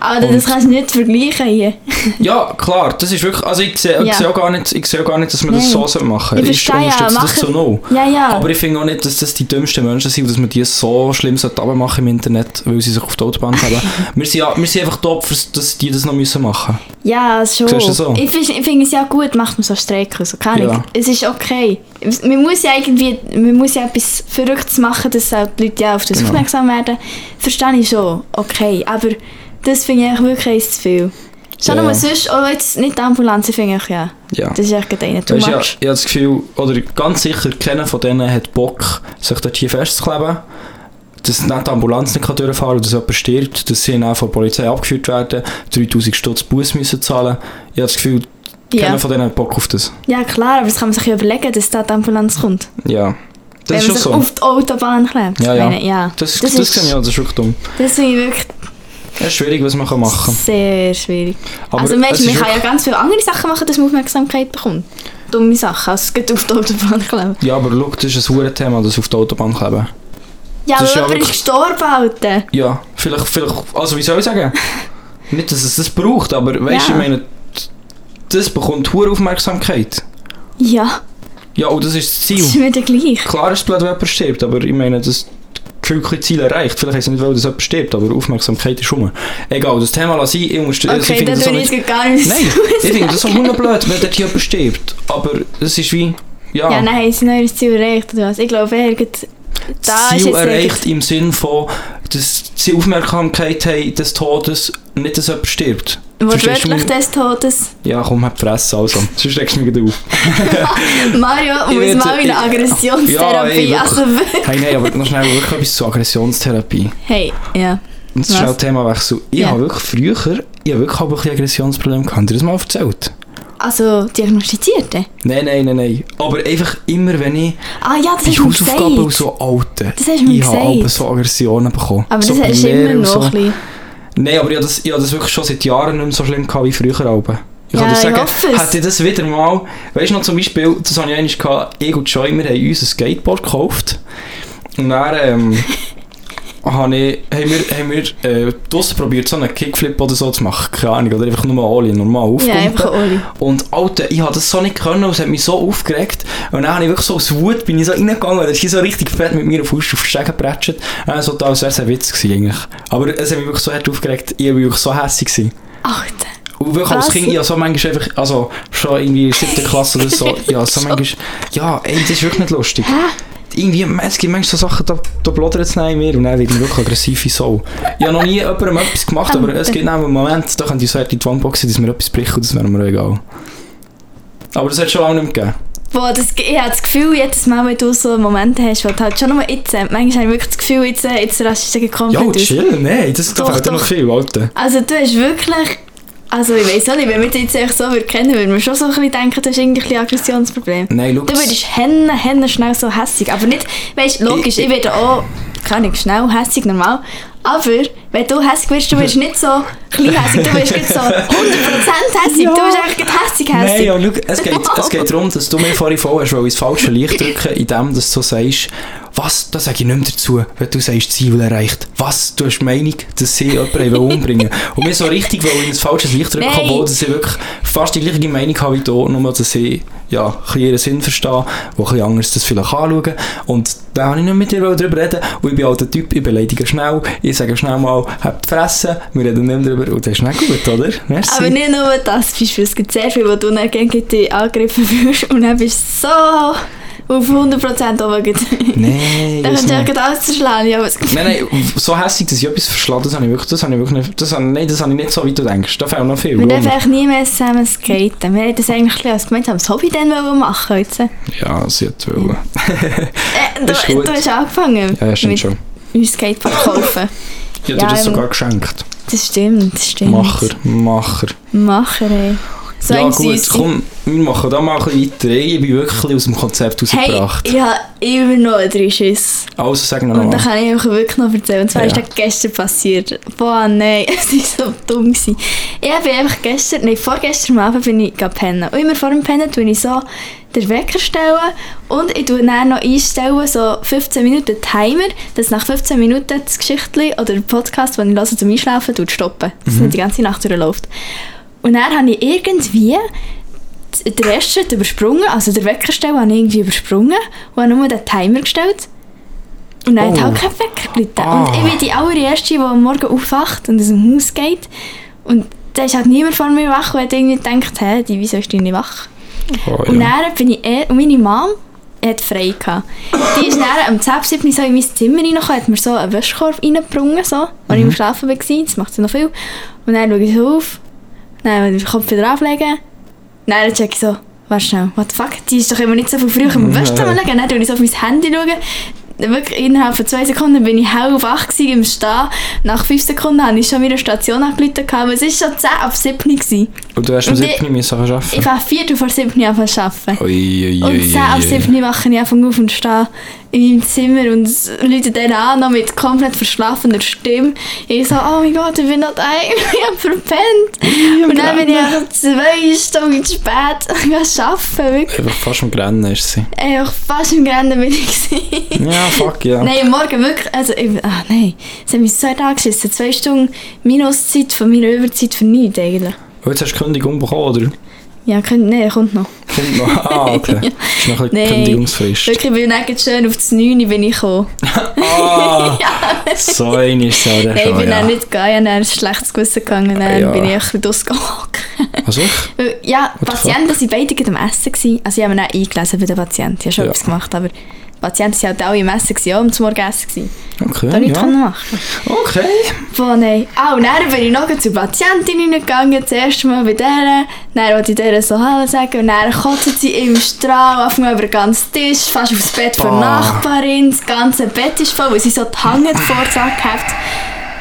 Aber das kannst du nicht vergleichen hier. Ja, klar, das ist wirklich... Also ich sehe, ich Ja. sehe, auch, gar nicht, ich sehe auch gar nicht, dass wir das Nein. so sollen machen Ich Ich verstehe ja, das zu null. Ja, ja. Aber ich finde auch nicht, dass das die dümmsten Menschen sind, dass man die so schlimm machen machen im Internet, weil sie sich auf die Autobahn haben. wir, sind ja, wir sind einfach Opfer, dass die das noch müssen machen Ja, schon. So? Ich, ich finde es ja gut, macht man so Streiken. So. Ahnung. Ja. Es ist okay. Man muss ja irgendwie man muss ja etwas Verrücktes machen, dass halt die Leute ja auf das Genau. aufmerksam werden. Verstehe ich schon. Okay. Aber Das finde ich wirklich eins zu viel. Schon Ja. nur sonst, auch jetzt nicht die Ambulanz, finde ich, ja. Ja. Das ist echt einer too Weißt, ja, much. ich habe das Gefühl, oder ganz sicher, keiner von denen hat Bock, sich dort hier festzukleben. Dass nicht die Ambulanz nicht durchfahren kann, dass jemand stirbt, dass sie dann von der Polizei abgeführt werden, 3000 Stutz Bus müssen zahlen. Ich habe das Gefühl, Ja. keiner von denen hat Bock auf das. ja, klar, aber das kann man sich ja überlegen, dass da die Ambulanz kommt. Ja. Das Wenn ist man schon sich so. auf die Autobahn klebt. Ja, ja. Meine, ja. Das, das, das, ist, sehe ich das ist wirklich dumm. das finde ich wirklich Es ist schwierig, was man kann machen sehr schwierig. kann. also weißt, ist man kann ja ganz viele andere Sachen machen, dass man Aufmerksamkeit bekommt. Dumme Sachen, als es auf die Autobahn kleben. Ja, aber schau, das ist ein hohes Thema, das auf der Autobahn kleben. Ja, Das ist aber ja jemand ist gestorben, Alter. Ja, vielleicht, vielleicht, also wie soll ich sagen? Nicht, dass es das braucht, aber weißt du, Ja. ich meine, das bekommt hohe Aufmerksamkeit. Ja, Ja, und das ist das das Ziel. ist wieder gleich. Klar ist es blöd, wenn jemand stirbt, aber ich meine, das gefühlte Ziel erreicht. Vielleicht heisst es nicht, weil das jemand stirbt, aber Aufmerksamkeit ist rum. Egal, das Thema lasse ich. ich muss, also ich Okay, finde das ich nicht, gar nicht Nein, ich finde das auch blöd, wenn dort jemand stirbt. Aber es ist wie, ja, Ja, nein, haben sie noch ihr Ziel erreicht oder was? Ich glaube, er hat... Da das ist Ziel erreicht im Sinn von, dass sie Aufmerksamkeit haben des Todes, nicht dass jemand stirbt. Wortwörtlich des Todes. Ja, komm, hab die Fresse, also. Sonst regst du mich gleich auf. Mario Ich muss mal in eine ich- Aggressionstherapie. Ja, also, Hey, nein, aber noch schnell wirklich etwas zur Aggressionstherapie. hey, ja. Und Was? schnell Themawechsel. Ich Ja. habe wirklich früher, ich habe wirklich auch ein bisschen Aggressionsprobleme gehabt. Habt ihr das mal erzählt? Also, diagnostizierte? Nein, nein, nein, nein. Aber einfach immer, wenn ich Ah ja, das mir Hausaufgaben und so alte, Das hast du mir ich habe gesagt. aber so Aggressionen bekommen. Aber so das hast du immer noch so. ein bisschen. Nein, aber ich habe das, ich habe das wirklich schon seit Jahren nicht mehr so schlimm gehabt wie früher. Alben. Ich Ja, kann dir sagen, hätte ich das wieder mal, weißt du noch zum Beispiel, das habe ich einmal gehabt, ich und Joy, wir haben uns ein Skateboard gekauft. Und dann, ähm, habe ich, haben wir, haben wir äh, draussen probiert, so einen Kickflip oder so zu machen. Keine Ahnung, oder einfach nur Oli, normal Ja, aufpumpen. einfach Oli. Und Alter, ich habe das so nicht können und es hat mich so aufgeregt. Und dann habe ich wirklich so aus Wut bin ich so reingegangen er ist so richtig fett mit mir auf Fuß auf den Stegen gepratscht. Äh, so, als wäre es ein Witz gewesen eigentlich. Aber es hat mich wirklich so hart aufgeregt. Ich war wirklich so hässlich. Gewesen. Alter. Und wirklich als? Kind, habe so manchmal einfach, also schon irgendwie in der siebten Klasse oder so, ja, so manchmal, ja, ey, das ist wirklich nicht lustig. Irgendwie, es gibt manchmal so Sachen, da, da blodert es in mir und dann werde ich wirklich aggressiv wie so. Ich habe noch nie jemandem etwas gemacht, aber es gibt einen Moment, da könnte ich so in die Wand boxen, dass mir etwas bricht und das wäre mir egal. Aber das hat es schon lange nicht mehr gegeben. Boah, das, ich habe das Gefühl, jedes Mal, wenn du so Momente hast, wo du halt schon nur jetzt, äh, manchmal habe ich wirklich das Gefühl, jetzt, äh, jetzt rastest du komplett Ja, aus. chillen, nein, das da Doch, dir noch doch. viel, Alter. Also du hast wirklich... Also ich weiß auch nicht, wenn wir dich jetzt echt so würden kennen, würden wir schon so ein bisschen denken, du hast irgendwie ein Aggressionsproblem. Nein, schau, Du das- würdest hennen, hennen schnell so hässig. Aber nicht, weißt du, logisch, ich, werde auch, keine schnell hässig, normal. Aber wenn du hässig wirst, du wirst nicht so klein hässig, du wirst nicht so 100% hässig, Ja. du bist eigentlich hässig hässig. Nein, schau, es geht, es geht darum, dass du mir vorhin voll hast, weil ins falsche Licht drücken, indem du so sagst, was, das sage ich nicht mehr dazu, wenn du sagst, Ziel erreicht. Was, du hast die Meinung, dass sie jemanden umbringen wollen. Und mir so richtig wollen in ein falsches Licht drücken, obwohl ich wirklich fast die gleiche Meinung habe wie du, nur dass ich ja, ein ihren Sinn verstehe, wo ein anders das vielleicht anschauen. Und da habe ich nicht mit dir darüber reden. Und ich bin halt der Typ, ich beleidige schnell, ich sage schnell mal, habt die Fresse, wir reden nicht mehr darüber. Und das ist nicht gut, oder? Merci. Aber nicht nur das, Beispiel, es gibt sehr viel, wo du dann gegen dich angegriffen wirst und dann bist du so auf 100% oben. Nein, Dann kannst du ja alles zerschlagen. Aber es Nein, nein, so hässlich, dass ich etwas verschlage, das habe ich wirklich, das habe ich wirklich nicht, das habe, nein, das habe ich nicht so, wie du denkst. Da fehlt noch viel. wir dürfen eigentlich nie mehr zusammen skaten. Wir hätten das eigentlich als gemeinsames Hobby dann wollen machen jetzt. Äh, Ja, sie hat wollen. du, ist gut. du hast angefangen Ja, stimmt mit schon. uns Skateboard kaufen. Ich habe Ja, dir das ähm, sogar geschenkt. Das stimmt, das stimmt. Macher, Macher. Macher, ey. So ja ein gut, komm, wir machen da mal ein bisschen weiter. Ich bin wirklich aus dem Konzept Hey, rausgebracht. ich habe immer noch drei Schiss. Also sag noch Und da mal. kann ich euch wirklich noch erzählen. Und zwar Ja. ist das gestern passiert. Boah, nein, es war so dumm. Gewesen. Ich bin einfach gestern, nein, vorgestern Abend bin ich pennen. Und immer vor dem Pennen tue ich so den Wecker stellen und ich tue dann noch einstellen, so 15 Minuten Timer, dass nach 15 Minuten das Geschichtli oder der Podcast, den ich höre zum Einschlafen, stoppen. Dass es nicht die ganze Nacht durchläuft. Und dann habe ich irgendwie den Schritt übersprungen, also den Wecker stellen habe ich irgendwie übersprungen und habe nur den Timer gestellt. Und dann Oh. hat halt kein Wecker gelitten. Ah. Und ich bin die allererste, die am Morgen aufwacht und aus dem Haus geht. Und da ist halt niemand vor mir wach und hat irgendwie gedacht, hä, die, wieso ist die nicht wach? Oh, Und ja. dann bin ich, eh, und meine Mom hat frei gehabt. Die ist dann am 10 7 so in mein Zimmer reingekommen, hat mir so einen Wäschkorb reingebrungen, so, als ich am Schlafen war, das macht sie noch viel. Und dann schaue ich so auf, ich den Kopf wieder ablegen, dann check ich so, warte schnell, what the fuck, die ist doch immer nicht so viel früher im Wäschzimmer legen, dann schaue ich so auf mein Handy, schauen, wirklich innerhalb von zwei Sekunden bin ich hell wach gewesen im Stehen. Nach fünf Sekunden hatte ich schon wieder eine Station angerufen, aber es war schon 10 ab 7 gewesen. Und du hast um Und 7 müssen arbeiten? Ich war viertel vor 7 Uhr arbeiten. Ui, ui, ui, Und 10 ab ui. 7 Uhr wache ich einfach auf und stehe in meinem Zimmer und Leute dann an, noch mit komplett verschlafener Stimme. Ich so, oh mein Gott, ich bin noch daheim, ich habe verpennt. Und dann bin ich einfach zwei Stunden zu spät arbeiten, wirklich. Einfach fast am Grennen ist sie. Einfach fast im Rennen bin ich. Ja, fuck, ja. Nein, morgen wirklich, also, ich, ah nein, es hat mich zwei Tage geschissen, zwei Stunden Minuszeit von meiner Überzeit für nichts eigentlich. Und jetzt hast du Kündigung bekommen, oder? Ja, könnt, nein, kommt noch. Kommt noch. Ah, okay. Ist noch ein bisschen Nein. Kündigungsfrist. Wirklich, ich bin dann schön auf das 9 bin ich gekommen. Ah, so ein ist auch der Nein, ich bin ja. dann nicht gegangen, dann ein schlechtes Gewissen gegangen, dann Ja. bin ich ein bisschen ausgehockt. Also ich? Weil, Ja, Patienten waren beide am Essen. Gewesen. Also ich habe mich auch eingelesen bei den Patienten, ich habe schon Ja. etwas gemacht, aber waren halt alle im Essen, gewesen, auch zum Morgenessen. Gewesen. Okay, Da nichts ja. machen. Okay. Boah, nein. Ah, und dann bin ich noch zur Patientin hineingegangen, das erste Mal bei der. Dann wollte ich der so Hallo sagen und dann kotzt sie im Strahl auf über den ganzen Tisch, fast aufs Bett von der Nachbarin. Das ganze Bett ist voll, weil sie so die Hange vor angeheftet.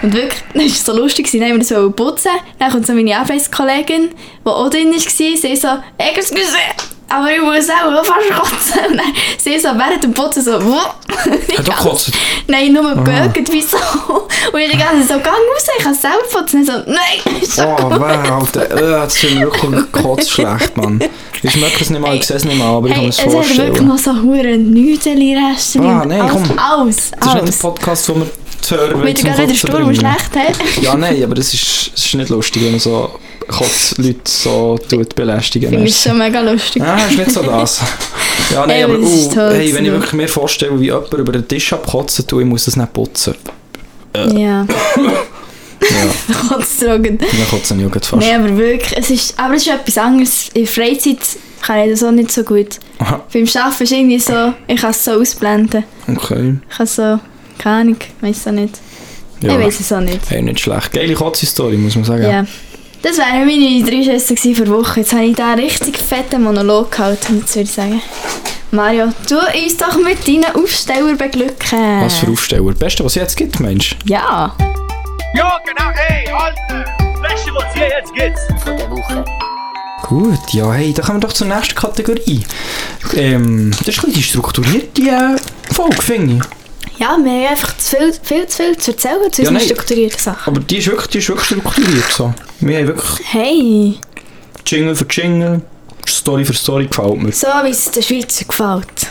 Und wirklich, das war so lustig, dann haben wir wollen putzen. Dann kommt so meine Arbeitskollegin, die auch drin war, sie so, «Excuse, aber ich muss auch fast kotzen.» Und dann sie so während dem Putzen so, «Wuh!» Hat er gekotzt? Nein, nur gebögt, wieso? Und ich Zeit so, gang raus, ich kann es selber putzen. Und so, nein, ist Oh, schon wow, Alter. Äh, das ist mir wirklich kotz schlecht, Mann. Ich schmecke es nicht mal, ich sehe es nicht mal, aber ich kann mir es es hat wirklich vorstellen. noch so hure Nüdeli-Reste. Ah, nein, alles, komm. Alles, Das ist nicht alles. der Podcast, wo wir Weil du gerade wieder Sturm schlecht hast. Ja, nein, aber das ist, das ist nicht lustig, wenn man so Kotzleute so tut belästigen. Finde ich schon mega lustig. Ah, ist nicht so das. Ja, nein, aber uh, hey, wenn ich wirklich mir vorstelle, wie jemand über den Tisch abkotzen tue, ich muss das nicht putzen. Ja, Ja, kotztrocken. dann kotzen gleich fast. Nein, aber wirklich, es ist, aber es ist etwas anderes. In der Freizeit kann ich das auch nicht so gut. Aha, Beim Arbeiten ist irgendwie so, ich kann es so ausblenden. okay. Ich kann so, keine Ahnung, weiß auch nicht. Ja. Ich weiß es auch nicht. Hey, nicht schlecht. Geile Kotze-Story, muss man sagen. Ja. Das wären meine drei Schüsse für die Woche. Jetzt habe ich da einen richtig fetten Monolog gehalten, jetzt würde ich sagen. Mario, du uns doch mit deinen Aufsteller beglücken. Was für Aufsteller? Das Beste, was es jetzt gibt, Mensch. Ja. Ja, genau, ey, Alter! Das Beste, was hier jetzt gibt. Von der Woche. Gut, ja, hey, dann kommen wir doch zur nächsten Kategorie. Ähm, das ist ein bisschen die strukturierte äh, Folge, finde ich. Ja, wir haben einfach zu viel, viel zu viel zu erzählen zu Ja, unseren strukturierten Sachen. Aber die ist wirklich, die ist wirklich strukturiert. So. Wir haben wirklich Hey, Jingle für Jingle, Story für Story gefällt mir. so wie es den Schweizer gefällt.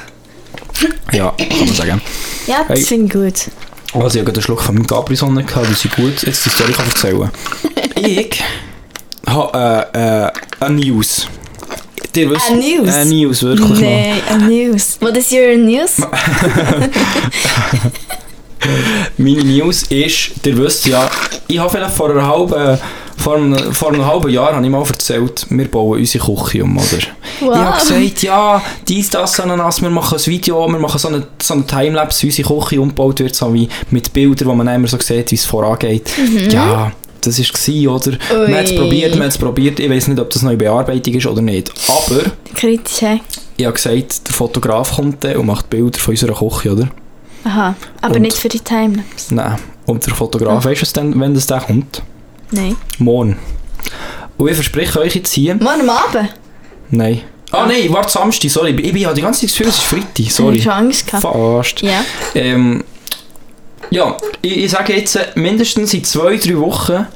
Ja, kann man sagen. Ja, das Hey. finde ich gut. Also ich habe einen Schluck von meinem Capri-Sonne gehabt, weil sie gut jetzt die Story kann erzählen Ich habe äh, äh, eine News. Wisst, Eine News? Eine News, wirklich noch. Nein, a News. What is your news? Meine News ist, ihr wisst ja, ich habe vielleicht vor einer halben, vor einem, vor einem halben Jahr habe ich mal erzählt, wir bauen unsere Küche um, oder? Wow. Ich habe gesagt, ja, dies, das, Ananas, wir machen ein Video, wir machen so eine, so eine Timelapse, wie unsere Küche umgebaut wird, so wie mit Bildern, wo man immer so sieht, wie es vorangeht. Ja, das war oder? Man hat es Ui. probiert, man hat es probiert, ich weiß nicht, ob das noch in Bearbeitung ist oder nicht, aber Kritisch, hey? ich habe gesagt, der Fotograf kommt dann und macht Bilder von unserer Küche, oder? Aha, aber Und? nicht für die Timelapse. Nein. Und der Fotograf, weißt du es denn, wenn das dann kommt? Nein. Morgen. Und ich verspreche euch jetzt hier... Morgen am Abend? Nein. Ah nein, warte, Samstag, sorry. Ich bin ja die ganze Zeit das Gefühl, es ist Freitag, Ich sorry. habe schon Angst gehabt. Fast. Ja. Ähm, ja, ich, ich sage jetzt, äh, mindestens in zwei, drei Wochen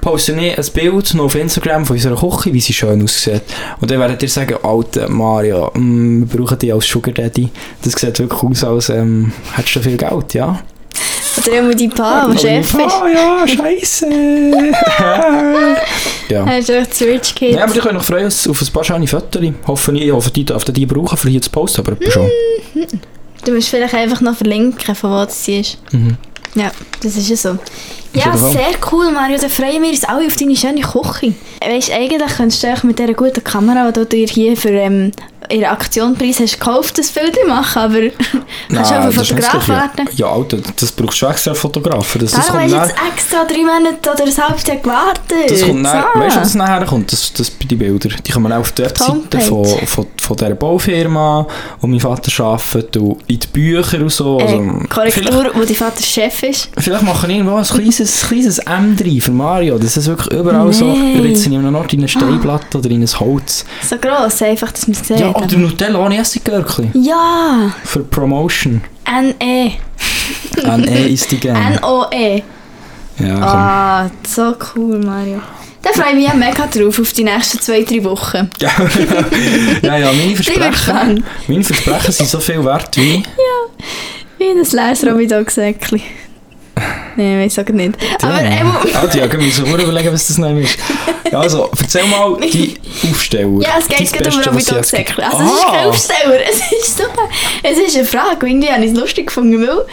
poste ich ein Bild noch auf Instagram von unserer Küche, wie sie schön aussieht. Und dann werdet ihr sagen, Alter Mario, mm, wir brauchen dich als Sugar Daddy. Das sieht wirklich aus, als ähm, hättest du viel Geld, ja? Oder immer die Paar, der Chef ist. Oh ja, scheiße. ja. Er ist echt zu rich Kid. Ja, aber ich kann mich freuen auf ein paar schöne Fotos. Hoffe ich, hoffe, die dürfen die brauchen, für hier zu posten, aber etwa schon. Du musst vielleicht einfach noch verlinken, von wo das ist. Mhm. Ja, das ist ja so. Ja, sehr cool, Mario. Dann freuen wir uns alle auf deine schöne Küche. Weißt du, eigentlich könntest du euch mit dieser guten Kamera, die du dir hier für ähm, der Aktionpreis hast gekauft, das Bild machen, aber kannst du einfach Fotograf werden. Ja, Alter, das brauchst du extra einen Fotografen. Das, das Darum kommt hast du jetzt extra drei Monate oder ein halbes Jahr gewartet. das kommt dann, So. weißt du, was nachher kommt? Das, das, die Bilder. Die kommen auch auf die Webseite von, von, von dieser Baufirma, wo mein Vater arbeitet, und in die Bücher und so. Äh, Also, Korrektur, wo dein Vater Chef ist. vielleicht machen wir irgendwo ein kleines, kleines M drin für Mario. Das ist wirklich überall so. Nein. Wir ritzen ihm noch in eine Steinplatte oder in ein Holz. So gross, einfach, dass man es sieht. Ja, oder Nutella ohne Essiggürkli. ja, Für Promotion. N-E. N-E ist die gerne. N-O-E. Ja, komm. Ah, so cool, Mario. Da freue ich mich ja mega drauf auf die nächsten zwei, drei Wochen. ja, ja, meine Versprechen, meine Versprechen sind so viel wert wie... Wie ein leeres Robidog-Säckchen. Nein, ich sage nicht. Aber ähm, Alter, ja, wir so überlegen, was das noch ist. Ja, also, erzähl mal die Aufsteller. ja, es geht gerade um was gibt. Robidog-Säckchen. Also, es ist kein Aufsteller. Es ist, so eine, es ist eine Frage. Irgendwie habe ich es lustig gefunden, weil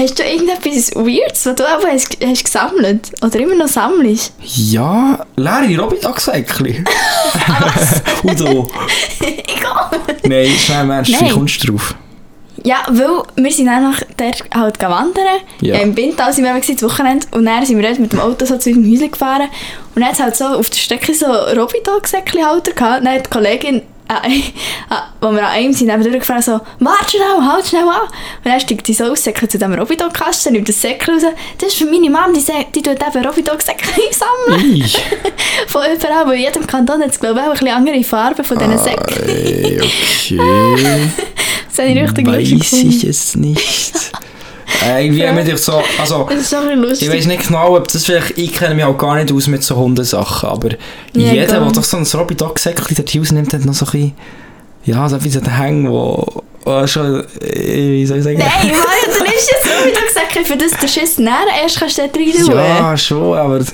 hast du irgendetwas Weirds, was du auch hast, hast gesammelt oder immer noch sammelst? Ja, leere Robidog-Säckchen. Udo. Egal. Nein, schnell Ernst, wie kommst du drauf? Ja, weil wir sind dann noch dort halt wandern. Ja. Im Bintal sind wir das Wochenende. Und dann sind wir dort mit dem Auto so zu unserem Häuschen gefahren. Und dann hat es halt so auf der Strecke so Robidog-Säckchen-Halter gehabt. Dann hat die Kollegin, äh, äh, wo wir an einem sind, eben durchgefahren, so, warte schnell, halt schnell an. Und dann steigt sie so aus, Säckchen zu diesem Robidog-Kasten, nimmt das Säckchen raus. Das ist für meine Mom, die, die tut eben Robidog-Säckchen sammeln. Von überall, weil in jedem Kanton hat es, glaube ich, auch ein bisschen andere Farben von diesen Säckchen. Ey, okay. Das habe ich richtig Weiß gefunden. ich es nicht. Äh, irgendwie haben wir so... Also, Das ist ein bisschen lustig. Ich weiß nicht genau, ob das vielleicht, ich kenne mich auch gar nicht aus mit so Hundesachen, aber Ja, jeder, der doch so ein Robidog-Säckchen dort rausnimmt, hat noch so ein bisschen, ja, so den Hängen, wo, wo schon, äh, wie soll ich sagen? Nein, Mario, du nimmst jetzt Robidog-Säckchen, für das du Schiss näher erst kannst du dort rein tun. ja, schon, aber... das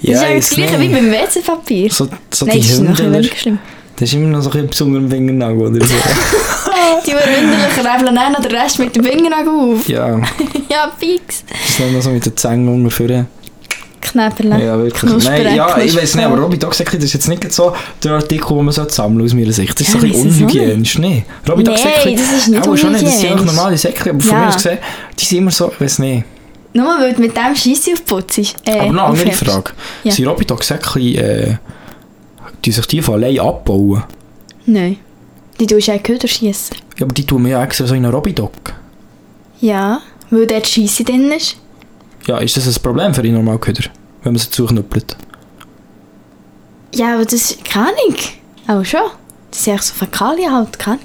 Ja, ist ja das gleiche wie beim WC-Papier. So, so Nein, die das ein Hündler, schlimm. Das ist immer noch so ein bisschen besonders im Fingernagel oder so. Die Wunderlichen rebeln dann noch den Rest mit dem Fingernagel auf. ja, Ja, fix. das ist dann noch so mit den Zängen ungefähr. Knäpperle. Ja, wirklich. Nein, ja, ich weiß nicht, aber Knusper. Robidog-Säckchen, das ist jetzt nicht so der Artikel, den man so sammeln aus meiner Sicht. Das ist Ja, ein bisschen auch unhygienisch, ne? Robidog-Säckchen, Nein, das ist nicht auch schon nicht, das sind unhygienisch. normale Säckchen, aber von Ja. mir aus gesehen, die sind immer so, ich weiß nicht. Nur weil du mit dem Scheisse aufputzt. Äh, aber noch eine andere. Frage. Ja. Sind Robidog-Säckchen, äh, die sich die von allein abbauen? Nein. Die tust du auch Köder schiessen. Ja, aber die tun wir ja extra so in einen Robidog. Ja, weil dort Scheisse drin ist. Ja, ist das ein Problem für die Normalköder, wenn man sie zuknüppelt? Ja, aber das kann ich. Auch schon. Das sind echt so Fäkalien halt, kann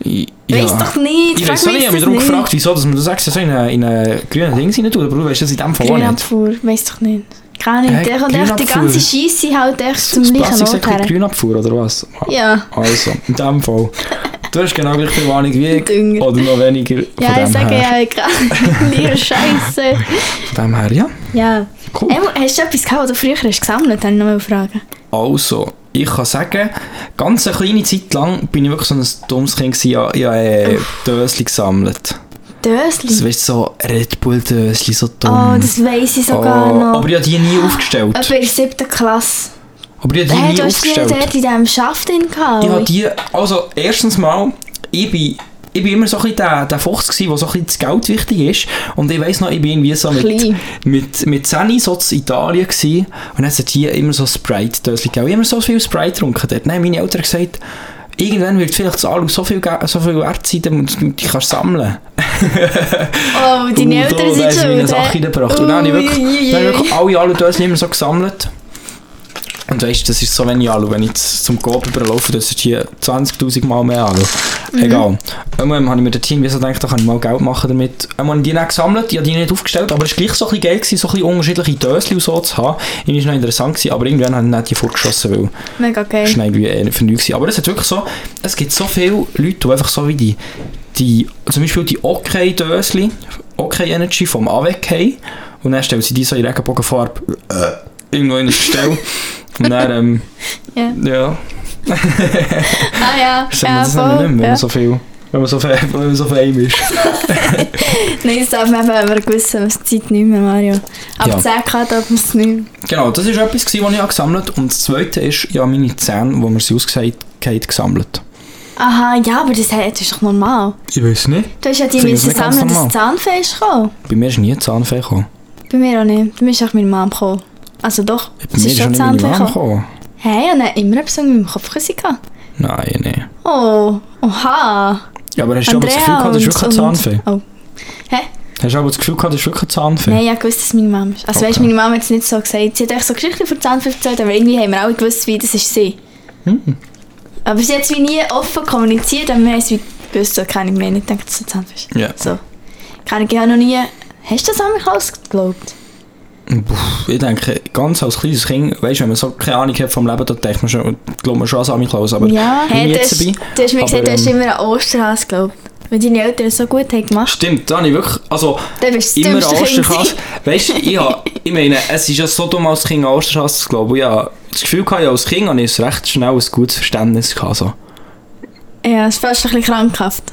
Ich, Weiss doch nicht. Ich weiß auch mich nicht, ich habe mich darum gefragt, wieso dass man das extra so in einen, in einen grünen Ding rein tut, aber du weißt das in dem Fall auch nicht. Grünabfuhr, weiss doch nicht. Kann ich. Hä, Der kommt echt die ganze Scheisse halt echt zum Das gleichen Ort her. Grünabfuhr oder was? Ja. Also, in dem Fall. Du hast genau gleich viel Ahnung wie ich. Oder noch weniger Ja, ich sage her. ja, ich kann ihre Scheiße. Von dem her, ja. Ja. Cool. Emo, hast du etwas gehabt, was du früher hast gesammelt? Habe ich noch fragen. Also, ich kann sagen, ganz eine kleine Zeit lang bin ich wirklich so ein dummes Kind gewesen. Ich habe- Ich habe äh, Dösli. Das weißt du, so Red Bull Dösli, so dumm. Oh, das weiss ich sogar Oh, noch. Aber ich habe die nie aufgestellt. Etwa in der siebten Klasse. Aber ich habe die Hey, nie du hast die aufgestellt. dort in diesem Schaft drin gehabt. Ich habe die, also erstens mal, ich bin, ich bin immer so ein der, der Fuchs gewesen, wo so ein bisschen das Geld wichtig ist. Und ich weiss noch, ich bin irgendwie so mit, Klein. mit, mit 10 so in Italien gewesen. Und dann hat es hier immer so Sprite-Döschen gegeben. Ich habe immer so viel Sprite getrunken dort. Dann haben meine Eltern gesagt, irgendwann wird vielleicht das Alu so viel, so viel wert sein, musst du- die kannst sammeln. Oh, deine Und Eltern da sind haben sie mir schon. eine Sache reingebracht. Und dann habe ich wirklich, dann habe ich wirklich alle Alu-Döschen immer so gesammelt. Und weißt du, das ist so wenig Alu. Wenn ich zum Coop überlaufe, das ist hier 20'000 Mal mehr Alu. Mhm. Egal. Irgendwann habe ich mir dort irgendwie so gedacht, da kann ich mal Geld machen damit. Einmal habe ich die nicht gesammelt, ich habe die nicht aufgestellt, aber es war gleich so ein bisschen geil, gewesen, so ein bisschen unterschiedliche Döschen und so zu haben. Irgendwie war noch interessant, gewesen, aber irgendwann habe ich nicht die vorgeschossen, weil Mega geil. das war irgendwie eh für. Aber es hat wirklich so, es gibt so viele Leute, die einfach so wie die, die zum Beispiel die OK-Dösli, OK-Energy vom AWEC haben und dann stellen sie die so in Regenbogenfarbe äh, irgendwo in ein Gestell und dann, ähm, Ja. ja, Ah ja, das ja, haben das haben wir voll. nicht mehr, ja. so viel. Wenn man so, fe- wenn man so fein ist. Nein, das darf man eben, wenn man gewissen was Zeit nicht mehr, Mario. Aber Ja. 10k darf man es nicht mehr. Genau, das war etwas, was ich gesammelt habe. Und das zweite ist ja meine Zähne, die mir sie ausgesagt haben, gesammelt. Aha, ja, aber das, das ist doch normal. Ich weiß nicht. Du hast ja die müssen sammeln, dass Zahnfee ist gekommen. Bei mir ist nie ein Zahnfee gekommen. Bei mir auch nicht. Bei mir ist auch meine Mom gekommen. Also doch, es mir ist schon gekommen. Hey, ich hatte immer etwas in meinem Kopf gehabt. Nein, nein. Oh, oha. Ja, aber hast du aber das Gefühl gehabt, das ist wirklich ein Zahnfee? Oh. Hä? Hast du aber das Gefühl gehabt, das ist wirklich ein Zahnfee? Nein, ich wusste, dass es meine Mama ist. Also Okay. weißt, meine Mama hat es nicht so gesagt. Sie hat echt so Geschichten von Zahnfee erzählt, aber irgendwie haben wir alle gewusst, wie das ist sie. Hm. Aber sie hat es wie nie offen kommuniziert, aber wir haben es wie gewusst, so keine mehr nicht gedacht, dass es ein Zahnfee ist. Ja. So. Keine ich habe noch nie... Hast du das an mich ausgeglaubt? Ich denke, ganz als kleines Kind, weißt du, wenn man so keine Ahnung hat vom Leben, dann denkt man schon, glaubt man schon an Sammy Klaus, aber Ja. Hey, jetzt hast, dabei. du hast mir gesagt, du hast ähm, immer an Osterhase geglaubt. Weil deine Eltern es so gut haben gemacht. Stimmt, da habe ich wirklich, also Dann bist du das immer Kind Osterhass. Weißt du, ich, ich meine, es ist ja so dumm als Kind an Osterhass zu glauben. Ich habe das Gefühl ja, als Kind habe ich recht schnell ein gutes Verständnis gehabt. So. Ja, es ist fast ein bisschen krankhaft.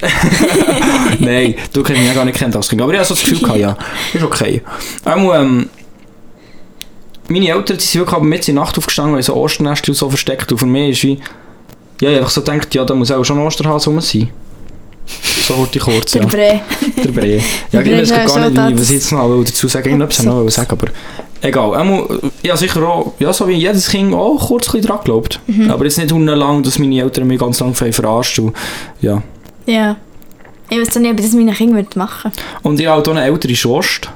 Nein, du kennst mich ja gar nicht kennt als Kind. Aber ich habe so das Gefühl gehabt, ja, ist okay. Einmal, ähm, meine Eltern die sind wirklich aber mit in der Nacht aufgestanden, weil so Osternest so versteckt. Und für mich ist wie, ja, ich einfach so gedacht, ja, da muss auch schon ein Osterhase rum sein. So wurde ich kurz, Der ja. Der Brei. Ja, ich weiß gar nicht, wie- was ich jetzt noch dazu sagen Irgendetwas noch will sagen, aber egal. Einmal, ja, sicher auch, ja, so wie jedes Kind auch kurz ein dran geglaubt. Mhm. Aber jetzt nicht lang, dass meine Eltern mich ganz lange verarscht und ja. Ja. Ich weiß nicht, ob ich das meinen Kindern machen würde. Und ich habe halt auch eine ältere Schwester.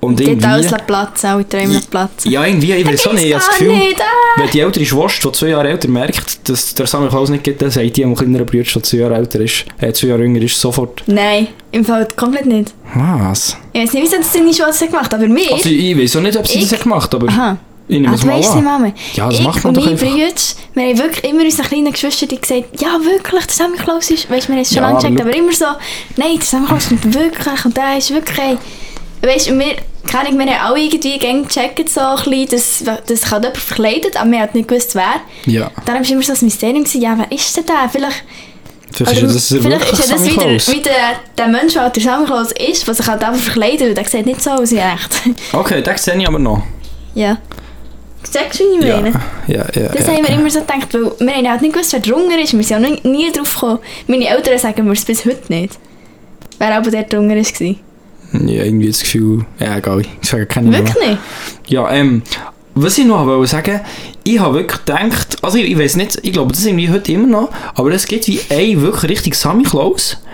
Und Die hat alles irgendwie... Platz, alle Träume Platz. Ja, irgendwie, ich weiß auch nicht, ich habe das Gefühl... nicht, ah. Wenn die ältere Schwester, die zwei Jahre älter merkt, dass der Samuel Klaus nicht geht, dann sagt die, am kleineren Bruder, der zwei Jahre älter ist, äh, zwei Jahre jünger ist, sofort, Nein, im Fall komplett nicht. was? Ich weiß nicht, wieso das deine Schwester gemacht hat, aber mir... Also ich, weiß auch nicht, ob sie Ich- das hat gemacht aber Aha. Ich nehme Ah, es du Mama. Ja, das ich macht man doch einfach. Brüder, wir haben wirklich immer unseren kleinen Geschwistern gesagt, ja wirklich, der Sammy Klaus ist, weißt du, wir haben es schon Ja, lange aber aber immer so, nein, der ist nicht wirklich und der ist wirklich, ey. weißt du, wir, keine Ahnung, wir haben alle irgendwie gecheckt, so ein bisschen, dass, dass sich halt jemand verkleidet, aber wir haben nicht gewusst, wer. Ja, Dann war immer so ein Mysterium, gewesen, ja, wer ist denn der? Vielleicht, vielleicht ist das vielleicht ist das wieder, wieder der Mensch, der Klaus ist, der sich halt einfach verkleidet, und der sieht nicht so aus, ja echt. Okay, das sehe ich aber noch. ja. Sagst du, wie ich Ja, meine? ja, ja. Das ja. haben wir immer so gedacht, weil wir haben halt nicht gewusst, wer drunter ist. Wir sind auch nie, nie drauf gekommen. Meine Eltern sagen mir es bis heute nicht. Wer aber der drunter war. Ja, irgendwie das Gefühl, ja egal, ich sage keine. Wirklich nicht? Ja, ähm, was ich noch wollte sagen, ich habe wirklich gedacht, also ich, ich weiß nicht, ich glaube, das ist irgendwie heute immer noch, aber es gibt wie ein wirklich richtig Sammy Klaus.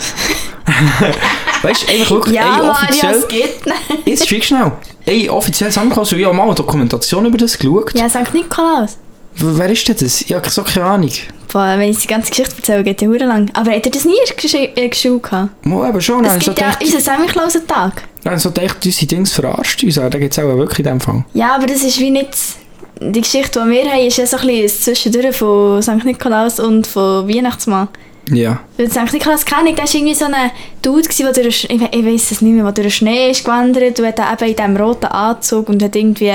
weißt du, einfach wirklich Ja, Mario, offiziell, nicht. jetzt schick schnell, ein offiziell Klaus, und ich habe mal eine Dokumentation über das geschaut. Ja, St. Nikolaus. Wer ist denn das? Ich habe so keine Ahnung. Boah, wenn ich die ganze Geschichte erzähle, geht ja lang. Aber hat er das nie in der Schule gehabt? Mal eben schon, Es dann so gibt ja unseren Sammy-Klausen-Tag. dann so gedacht, unsere Dings verarscht uns, da gibt es auch wirklich in dem Fall. Ja, aber das ist wie nicht... Die Geschichte, die wir haben, ist ja so ein bisschen Zwischendurch von St. Nikolaus und von Weihnachtsmann. Ja. Weil St. Nikolaus kenne ich, der war irgendwie so ein Dude, gewesen, der durch, ich, ich weiss es nicht mehr, der durch den Schnee ist gewandert und hat eben in diesem roten Anzug und hat irgendwie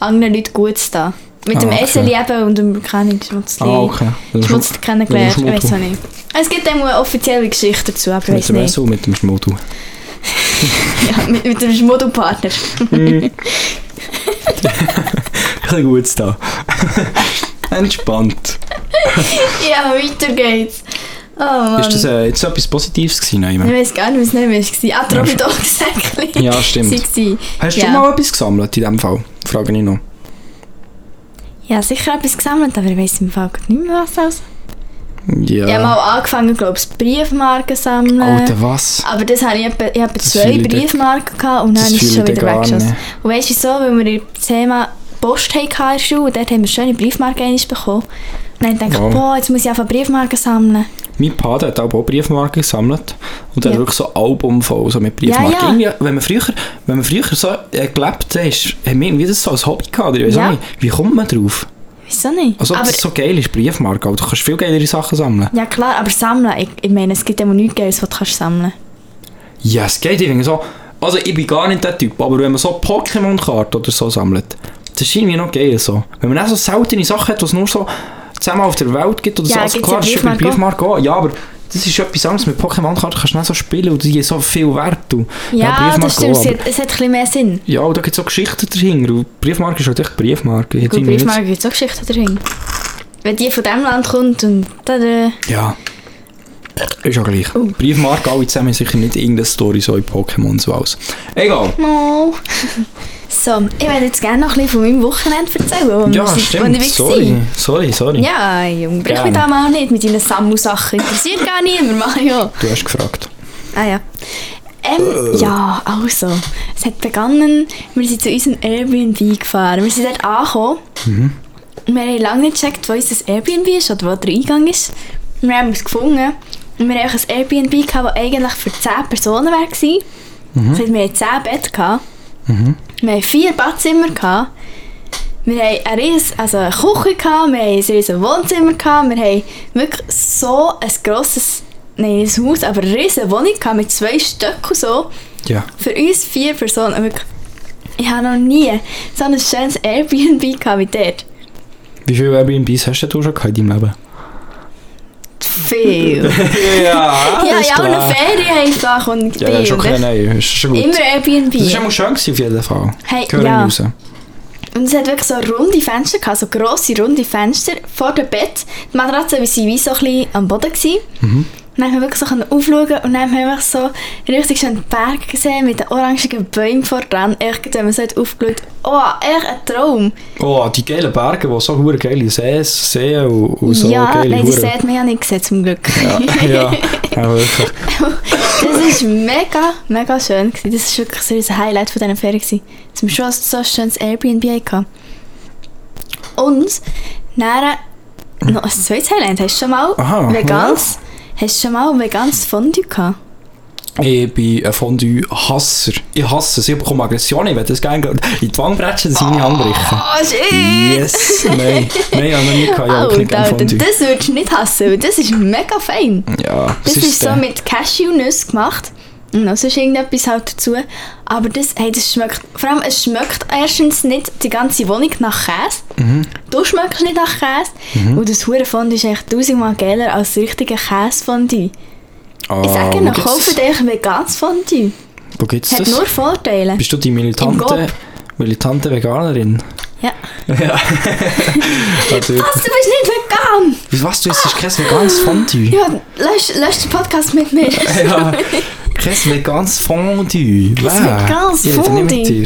anderen Leuten Gutes da. Mit dem Ah, okay. Eseli eben und dem, keine Ahnung, Schmutzli. Ah, okay. Schmutzli kennengelernt, ich dem weiß auch nicht. Es gibt eine offizielle Geschichte dazu, aber ich weiß dem nicht. SO, mit dem Schmuddel. Ja, mit, mit dem Schmuddelpartner. Ein bisschen gutes da. Entspannt. ja, weiter geht's. Oh. Ist das äh, jetzt etwas Positives gewesen? ich Nein, weiß gar nicht, was es nicht war. Ah, die Robidog-Säckchen. Ja, stimmt. Hast ja. du mal etwas gesammelt in dem Fall? Frage ich noch. Ja, sicher etwas gesammelt, aber ich weiß im Fall nicht mehr was aus. Ja. Ich habe mal angefangen, glaube ich, Briefmarken sammeln. Alter, was? Aber das habe ich etwa, ich habe zwei ich Briefmarken gehabt und dann ist es schon ich wieder weggeschossen. Und weißt du wieso? Weil wir das Thema Post hatten in der Schule und dort haben wir schöne Briefmarken bekommen. Und dann Wow. ich, boah, jetzt muss ich einfach Briefmarken sammeln. Mein Vater hat auch Briefmarken gesammelt und er Ja. hat wirklich so Album voll so mit Briefmarken. Ja, ja. Irgendwie, wenn man früher, wenn man früher so äh, gelebt hat, haben wir irgendwie das so als Hobby gehabt. oder Ich Ja. auch nicht. Wie kommt man drauf? Wieso nicht? Also, aber, das so geil ist, Briefmarken. aber Du kannst viel geilere Sachen sammeln. ja klar, aber sammeln, ich, ich meine, es gibt immer nichts Geiles, was du kannst sammeln Ja, es geht. Finde so, also ich bin gar nicht der Typ, aber wenn man so Pokémon-Karten oder so sammelt, das ist irgendwie noch geil so. Wenn man auch so seltene Sachen hat, die es nur so zusammen auf der Welt gibt oder Ja, so, also klar, ja das ist ja bei auch. Ja, aber das ist etwas anderes. Mit Pokémon-Karten kannst du nicht so spielen und die haben so viel Wert. Du. Ja, Briefmarke das stimmt. auch, Es hat, ein bisschen mehr Sinn. Ja, und da gibt es auch Geschichten dahinter. Und Briefmarke ist halt echt Briefmarke. Gut, Briefmarke gibt es auch Geschichten dahin. Wenn die von diesem Land kommt und. Äh, Ja. Ist ja gleich. Oh. Briefmarke, alle zusammen sicher nicht irgendeine Story so in Pokémon so aus. Egal. no. so, ich werde jetzt gerne noch ein bisschen von meinem Wochenende erzählen, wo, Ja, wo stimmt. ich war. Sorry, sorry, sorry. Ja, Junge, brich Gerne. mich da mal nicht mit deinen Sammelsachen. Interessiert gar niemand, Mario. Du hast gefragt. Ah ja. Ähm, ja, also. Es hat begonnen, wir sind zu unserem Airbnb gefahren. Wir sind dort angekommen. Und wir haben lange nicht gecheckt, wo unser Airbnb ist oder wo der Eingang ist. Wir haben es gefunden. Und wir hatten ein Airbnb, das eigentlich für 10 Personen war. Das heißt, wir hatten 10 Betten. Gehabt. Wir hatten 4 Badzimmer. Gehabt. Wir hatten eine, riesen, also eine Küche, gehabt, wir hatten ein riesiges Wohnzimmer, gehabt, wir hatten wirklich so ein grosses, nein, ein Haus, aber eine riesige Wohnung gehabt, mit zwei Stöcken so. Ja. Für uns vier Personen, wirklich. Ich habe noch nie so ein schönes Airbnb gehabt wie dort. Wie viele Airbnbs hast du schon gehabt in deinem Leben? Viel. ja, ja, ja, auch eine Ferien einfach und Ja, ja, ist viel. okay, nein, ist schon gut. Immer Airbnb. Das war schön gewesen, auf jeden Fall. Hey, Gehöre ja. raus. Und es hat wirklich so runde Fenster gehabt, so grosse runde Fenster vor dem Bett. Die Matratze war wie so ein bisschen am Boden. Gewesen. Mhm. Und dann haben wir wirklich so aufschauen und dann haben wir so richtig schön den Berg gesehen mit den orangigen Bäumen vor dran. Echt, wenn man so aufgeschaut, oh, echt ein Traum. Oh, die geilen Berge, die so hure geile Sees, Seen und, und so ja, geile nein, das Hure- hat man ja nicht gesehen, zum Glück. Ja, ja, ja, wirklich. Das war mega, mega schön. Gewesen. Das war wirklich so ein Highlight von dieser Ferien. gewesen, wir schon so ein schönes Airbnb hatten. Und dann noch ein zweites Highlight. Hast du schon mal Aha, veganes, hast du schon mal veganes Fondue gehabt? Ich bin ein Fondue-Hasser. Ich hasse es, ich bekomme Aggression, ich will das gerne in die Wange bretschen, dass ich meine Hand breche. Oh, shit! Yes! Nein, nein, ich habe noch nie gehabt, ich Alter, gerne Alter, Fondue. das würdest du nicht hassen, weil das ist mega fein. Ja, Das was ist, so mit Cashewnüsse gemacht. Noch sonst irgendetwas halt dazu. Aber das, hey, das schmeckt, vor allem es schmeckt erstens nicht die ganze Wohnung nach Käse. Mhm. Du schmeckst nicht nach Käse. Und das Hurenfondue ist echt tausendmal geiler als das richtige Käsefondue. Ah, Ich sage noch, kauft euch veganes Fondue. Wo gibt's hat das? nur Vorteile. Bist du die militante, militante Veganerin? Ja. Ja. also, Was, du bist nicht vegan? Was, du isst kein veganes Fondue? Ja, lösch, lösch den Podcast mit mir. Ja, kein veganes Fondue. Kein veganes Fondue.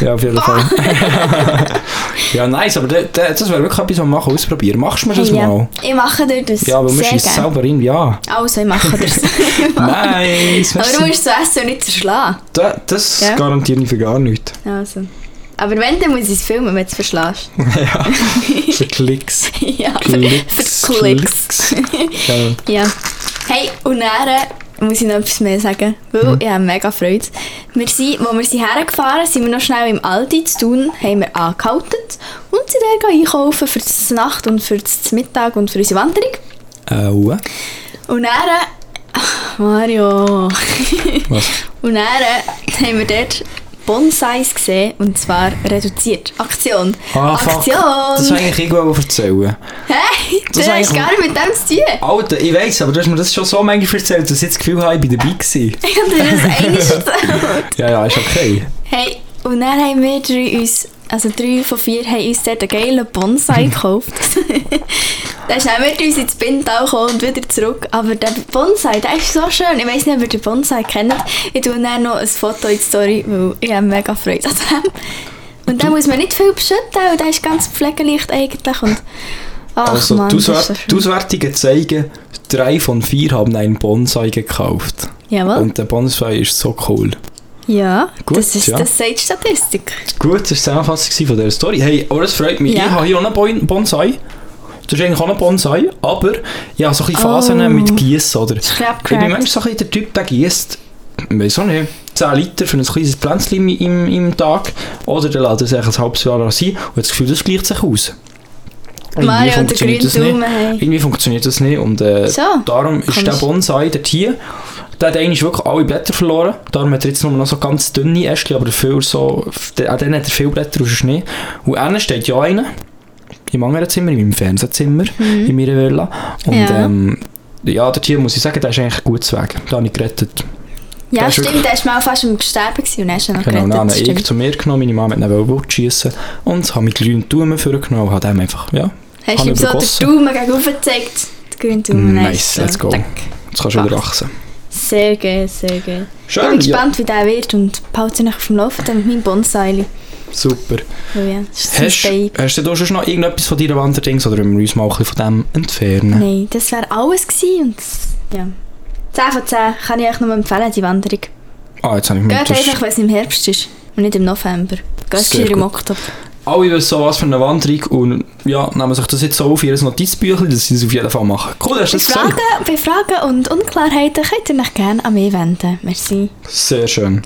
Ja, auf jeden Fall. ja, nice, aber da- da- das wäre wirklich etwas, was wir machen, ausprobieren. Machst du mir das Hey, ja. mal? Ich mache dir das Ja, aber wir sehr schießen gerne. selber in, ja. Also, ich mache das. Nice, Aber du musst es essen und nicht zerschlagen. Da, das Ja. garantiere ich für gar nichts. Also. Aber wenn, dann muss ich es filmen, wenn du es verschlägst. ja, für Klicks. ja, für, Klicks, für Klicks. Ja. ja. Hey, und dann äh, muss ich noch etwas mehr sagen, weil Mhm. ich habe mega Freude. Wir sind, wo wir sind hergefahren sind, wir noch schnell im Aldi zu tun, haben wir angehalten und sind dann einkaufen für die Nacht und für das Mittag und für unsere Wanderung. Äh, Und dann... äh, Mario... was? Und dann haben wir dort Bonsais gesehen, und zwar reduziert. Aktion. Ah, fuck. Aktion! Das wollte ich irgendwo erzählen. Hey, Das du hast eigentlich- gar nicht mit dem zu tun. Alter, ich weiss, aber du hast mir das schon so manchmal erzählt, dass ich das Gefühl habe, ich bin dabei gewesen. Ich habe dir das einiges erzählt. Ja, ja, ist okay. Hey, und dann haben wir drei uns, also drei von vier, haben uns dort einen geilen Bonsai gekauft. dann sind wir uns ins Bintal gekommen und wieder zurück. Aber der Bonsai, der ist so schön. Ich weiss nicht, ob ihr den Bonsai kennt. Ich tue dann noch ein Foto in die Story, weil ich habe mega Freude an dem. Und dann muss man nicht viel beschütten, und der ist ganz pflegeleicht eigentlich. Und, ach also, Mann, die, ist Auswert die. Auswertungen zeigen, drei von vier haben einen Bonsai gekauft. Jawohl. Und der Bonsai ist so cool. Ja, Gut, das, ist, ja. das sagt Statistik. Gut, das war die Zusammenfassung von dieser Story. Hey, aber es freut mich. Ja. Ich habe hier auch einen Bon- Bonsai. Das ist eigentlich auch ein Bonsai, aber ich habe so ein Phasen Oh. mit Gießen, oder? ist Ich bin manchmal so ein der Typ, der gießt, weiß auch nicht, 10 Liter für ein kleines Pflänzchen im, im, Tag. Oder der lässt es ein halbes Jahr sein und hat das Gefühl, das gleicht sich aus. Irgendwie Mario und der funktioniert grüne das nicht. Daumen. Irgendwie funktioniert das nicht und äh, So, darum ist der. Bonsai dort hier, der hat eigentlich wirklich alle Blätter verloren. Darum hat er jetzt nur noch so ganz dünne Ästchen, aber dafür so, der- auch dann hat er viele Blätter aus dem Schnee. Und einer steht ja einer im anderen Zimmer, in meinem Fernsehzimmer, in meiner Villa. Und Mhm. Ja. ähm, ja, der Tier muss ich sagen, der ist eigentlich gut Weg. Da habe ich gerettet. Ja, ist stimmt, der war mal fast am Sterben und dann hast ihn noch Genau, gerettet. habe ich zu mir genommen, meine Mama hat ihn Wut schiessen und habe mit grünen Daumen vorgenommen und habe ihm einfach, ja, Hast du ihm so den. Daumen gegenüber gezeigt? Den grünen Daumen. Nice, let's go. Tack. jetzt kannst du wieder wachsen. Sehr geil, sehr geil. Schön, ich bin ja. gespannt, wie der wird und behalte ihn auf dem Laufenden mit meinem Bonsai. Super. Oh ja, Hast, hast du da schon noch irgendetwas von deiner Wanderdings oder wollen wir uns mal ein bisschen von dem entfernen? Nein, das wäre alles gewesen und ja. 10 von 10 kann ich euch nur empfehlen, die Wanderung. Ah, jetzt habe ich mir Geht einfach, wenn es im Herbst ist und nicht im November. Geht im. Oktober. Alle wissen was für eine Wanderung und ja, nehmen sich das jetzt so auf ihr Notizbüchlein, dass sie das auf jeden Fall machen. Cool, hast du das gesagt? Fragen, bei Fragen und Unklarheiten könnt ihr euch gerne an mich wenden. Merci. Sehr schön.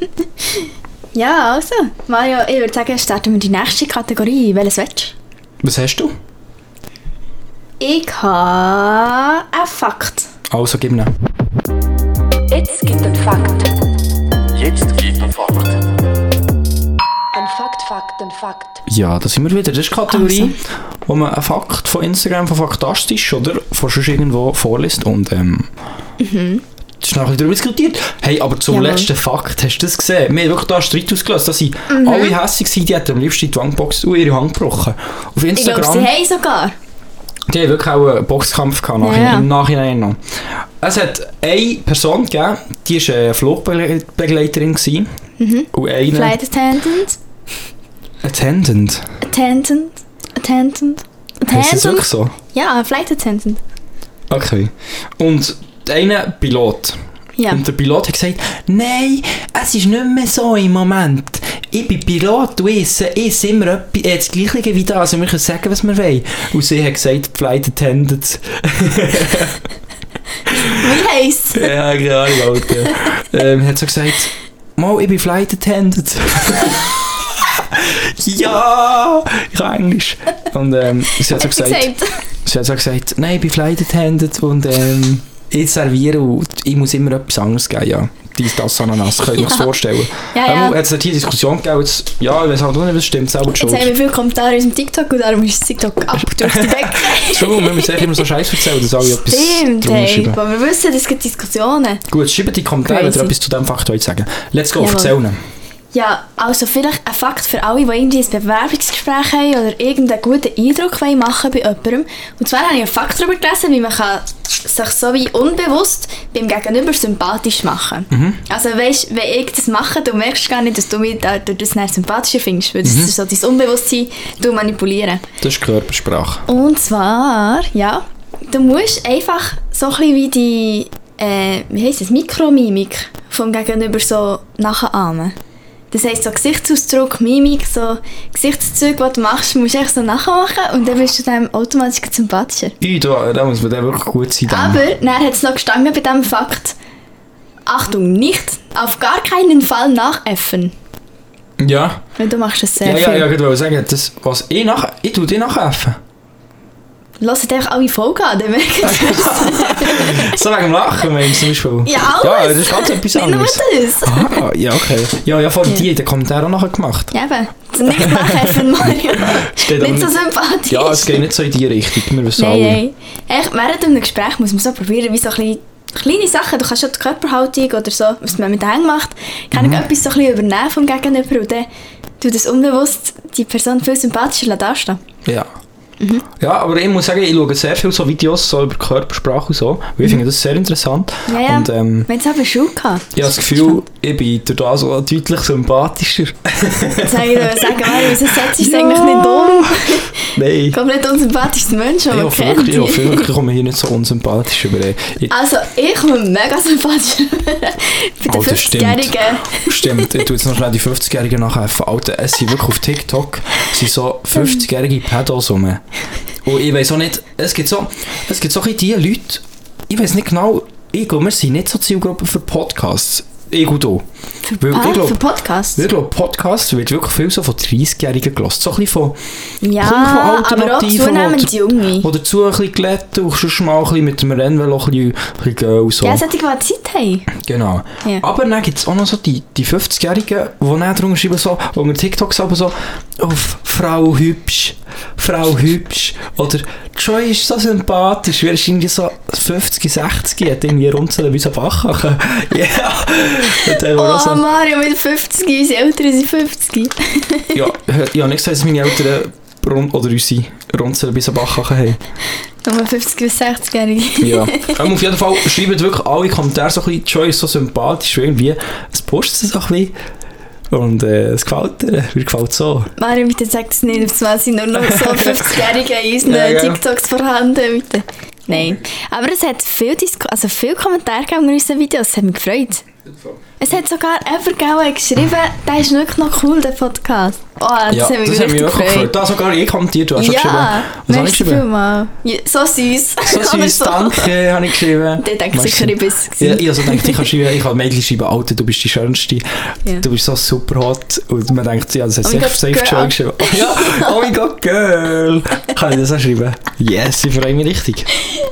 Ja, also, Mario, ich würde sagen, starten wir die nächste Kategorie. Welches willst Was hast du? du? Ich habe einen Fakt. Also, gib ihn. Jetzt gibt ein Fakt. Jetzt gibt ein Fakt. Ein Fakt, Fakt, ein Fakt. Ja, da sind wir wieder. Das ist die Kategorie, Also. wo man einen Fakt von Instagram, von Faktastisch oder von sonst irgendwo vorliest und ähm... Das ist nachher darüber diskutiert. Hey, aber zum Mhm. Jawohl. letzten Fakt, hast du das gesehen? Wir haben wirklich da einen Streit ausgelöst, dass sie Mhm. alle hässlich sind, die hätten am liebsten die Wandbox und ihre Hand gebrochen. Auf Ich glaube, Instagram... sie haben sogar. Die haben wirklich auch einen Boxkampf gehabt, nachher, Ja, ja. im Nachhinein noch. Es hat eine Person gegeben, die war eine Flugbegleiterin. gewesen. Mhm. Und eine Flight Attendant, Attendant. Attendant, Attendant, Heißt das wirklich Attendant. so? Ja, Flight Attendant. Okay. Und der eine Pilot. Ja. Und der Pilot hat gesagt, nein, es ist nicht mehr so im Moment. Ich bin Pilot ich esse, ich immer etwas, äh, das Gleiche wie das. Also wir können sagen, was wir wollen. Und sie hat gesagt, Flight Attendant. Wie heisst Ja, keine Ahnung, Alter. ähm, hat so gesagt, Mal, ich bin Flight Attendant. ja, ich kann Englisch. Und ähm, sie hat so gesagt, sie hat so gesagt, nein, ich bin Flight Attendant und ähm, ich serviere und ich muss immer etwas anderes geben, ja. Dies, das, Ananas, könnt ihr euch Ja. vorstellen. Ja, Ähm, ja. Jetzt hat hier eine Diskussion gegeben, jetzt, ja, ich weiß halt auch nicht, was stimmt, selber die Jetzt haben wir viele Kommentare in unserem TikTok und darum ist das TikTok ab durch die Decke. Entschuldigung, wir müssen echt immer so Scheiß erzählen, dass alle etwas Stimmt, hey. Aber wir wissen, es gibt Diskussionen. Gut, schreibt die Kommentare, wenn ihr etwas zu diesem Fakt wollt sagen Let's go, Jawohl. erzähl ihn. Ja, also vielleicht ein Fakt für alle, die irgendwie ein Bewerbungsgespräch haben oder irgendeinen guten Eindruck wollen machen bei jemandem. Und zwar habe ich einen Fakt darüber gelesen, wie man kann sich so wie unbewusst beim Gegenüber sympathisch machen Also weißt, wenn ich das mache, du merkst gar nicht, dass du mich da- durch das sympathischer findest, weil das ist so dein Unbewusstsein du manipulieren. Das ist Körpersprache. Und zwar, ja, du musst einfach so ein bisschen wie die, äh, wie heisst das, Mikromimik vom Gegenüber so nachahmen. Das heisst, so Gesichtsausdruck, Mimik, so Gesichtszüge, die du machst, musst du echt so nachmachen und dann bist du dem automatisch sympathischer. Ui, da, da muss man dann wirklich gut sein. dann. Aber dann hat es noch gestanden bei diesem Fakt, Achtung, nicht auf gar keinen Fall nachäffen. Ja, Weil du machst das sehr ja, ja, viel. ja, ich wollte sagen, das, was ich nach, ich tue dir nachhelfen. Hört einfach alle Folgen an, dann merkt ihr So wegen dem Lachen, meinst du zum Beispiel? Ja, alles. Ja, das ist ganz etwas Nicht nur anderes. das. Ah, ja, okay. Ja, ja, vor die in den Kommentaren auch nachher gemacht. Ja, eben. Nicht nachhelfen, Mario. geht aber nicht so sympathisch. Ja, es geht nicht so in die Richtung, wir wissen Nein, alle. nein. Echt, während einem Gespräch muss man so probieren, wie so ein bisschen kleine Sachen, du kannst schon die Körperhaltung oder so, was man mit den Händen macht, kann Mhm. ich etwas so ein bisschen übernehmen vom Gegenüber und dann tut das unbewusst die Person viel sympathischer dastehen. Ja. Mhm. Ja, aber ich muss sagen, ich schaue sehr viele so Videos so über Körpersprache und so. weil Ich finde das sehr interessant. Mhm. Ja, ja. Und ähm, haben es aber schon gehabt. ich habe das Gefühl, ich bin durch das so deutlich sympathischer. Jetzt soll ich dir sagen, Mario, wieso setzt du eigentlich nicht um? Nein. Ich nicht unsympathischste Mensch, Ich aber hoffe kennt wirklich, ich hoffe wirklich, ich komme hier nicht so unsympathisch über. Ich, Also, ich komme mega sympathisch Bei den Alter, stimmt. 50-Jährigen. Stimmt, ich tue jetzt noch schnell die 50-Jährigen nachhelfen. Alter, es sind wirklich auf TikTok sind so 50-jährige Pedos rum. Und ich weiß auch nicht, es gibt so, es gibt so ein die Leute, ich weiß nicht genau, ich glaube, wir sind nicht so Zielgruppe für Podcasts. Ich und du. Weil Ah, ich glaube, für Podcasts? ich glaube, Podcasts wird wirklich viel so von 30-Jährigen gelassen. So ein bisschen von, Ja, Kommt von aber auch Alternativen, zunehmend Junge. wo dazu ein bisschen glätten und sonst mal ein bisschen mit dem Rennvelo ein bisschen, ein bisschen so. Ja, solche, die Zeit haben. Genau. Ja. Aber dann gibt es auch noch so die, die 50-Jährigen, die dann drunter schreiben, so, unter TikToks aber so, auf Frau hübsch, Frau hübsch. Oder Joy ist so sympathisch, wir ist irgendwie so 50, 60, hat irgendwie runzeln wie so Bachachen. Ja. Auch Oh, so, Mario mit 50, unsere Eltern sind 50. ja, ich habe nicht gesagt, dass meine Eltern rund, oder unsere runzeln wie so Bachachen haben. Nur 50 bis 60-Jährige. Ja. Ähm, auf jeden Fall schreiben wirklich alle Kommentare so ein bisschen, Joy ist so sympathisch, irgendwie, es postet es auch ein bisschen. Und äh, es gefällt dir, mir gefällt es so. Mario, bitte sag das nicht, auf einmal sind nur noch so 50-Jährige in unseren Ja, ja. TikToks vorhanden, bitte. Nein. Aber es hat viel, Disku also viel Kommentare gegeben unter unseren Videos, das hat mich gefreut. Es hat sogar jemand geschrieben der ist wirklich noch cool, der Podcast. Oh, das ja, hat mich das hat mich wirklich gefreut. Da sogar ich kommentiert, du hast schon geschrieben. Ja, Was habe ich geschrieben? vielmals. Ja, so süß. So süß, danke, habe ich geschrieben. Der denkt sicher, ich bin es. Ja, ich also denke, ich kann schreiben, ich kann Mädchen schreiben, Alter, du bist die Schönste, Ja. du bist so super hot. Und man denkt, ja, das hat Oh safe, safe. Joy geschrieben. Oh, ja, oh mein Gott, Girl. Kann ich das auch schreiben? Yes, ich freue mich richtig.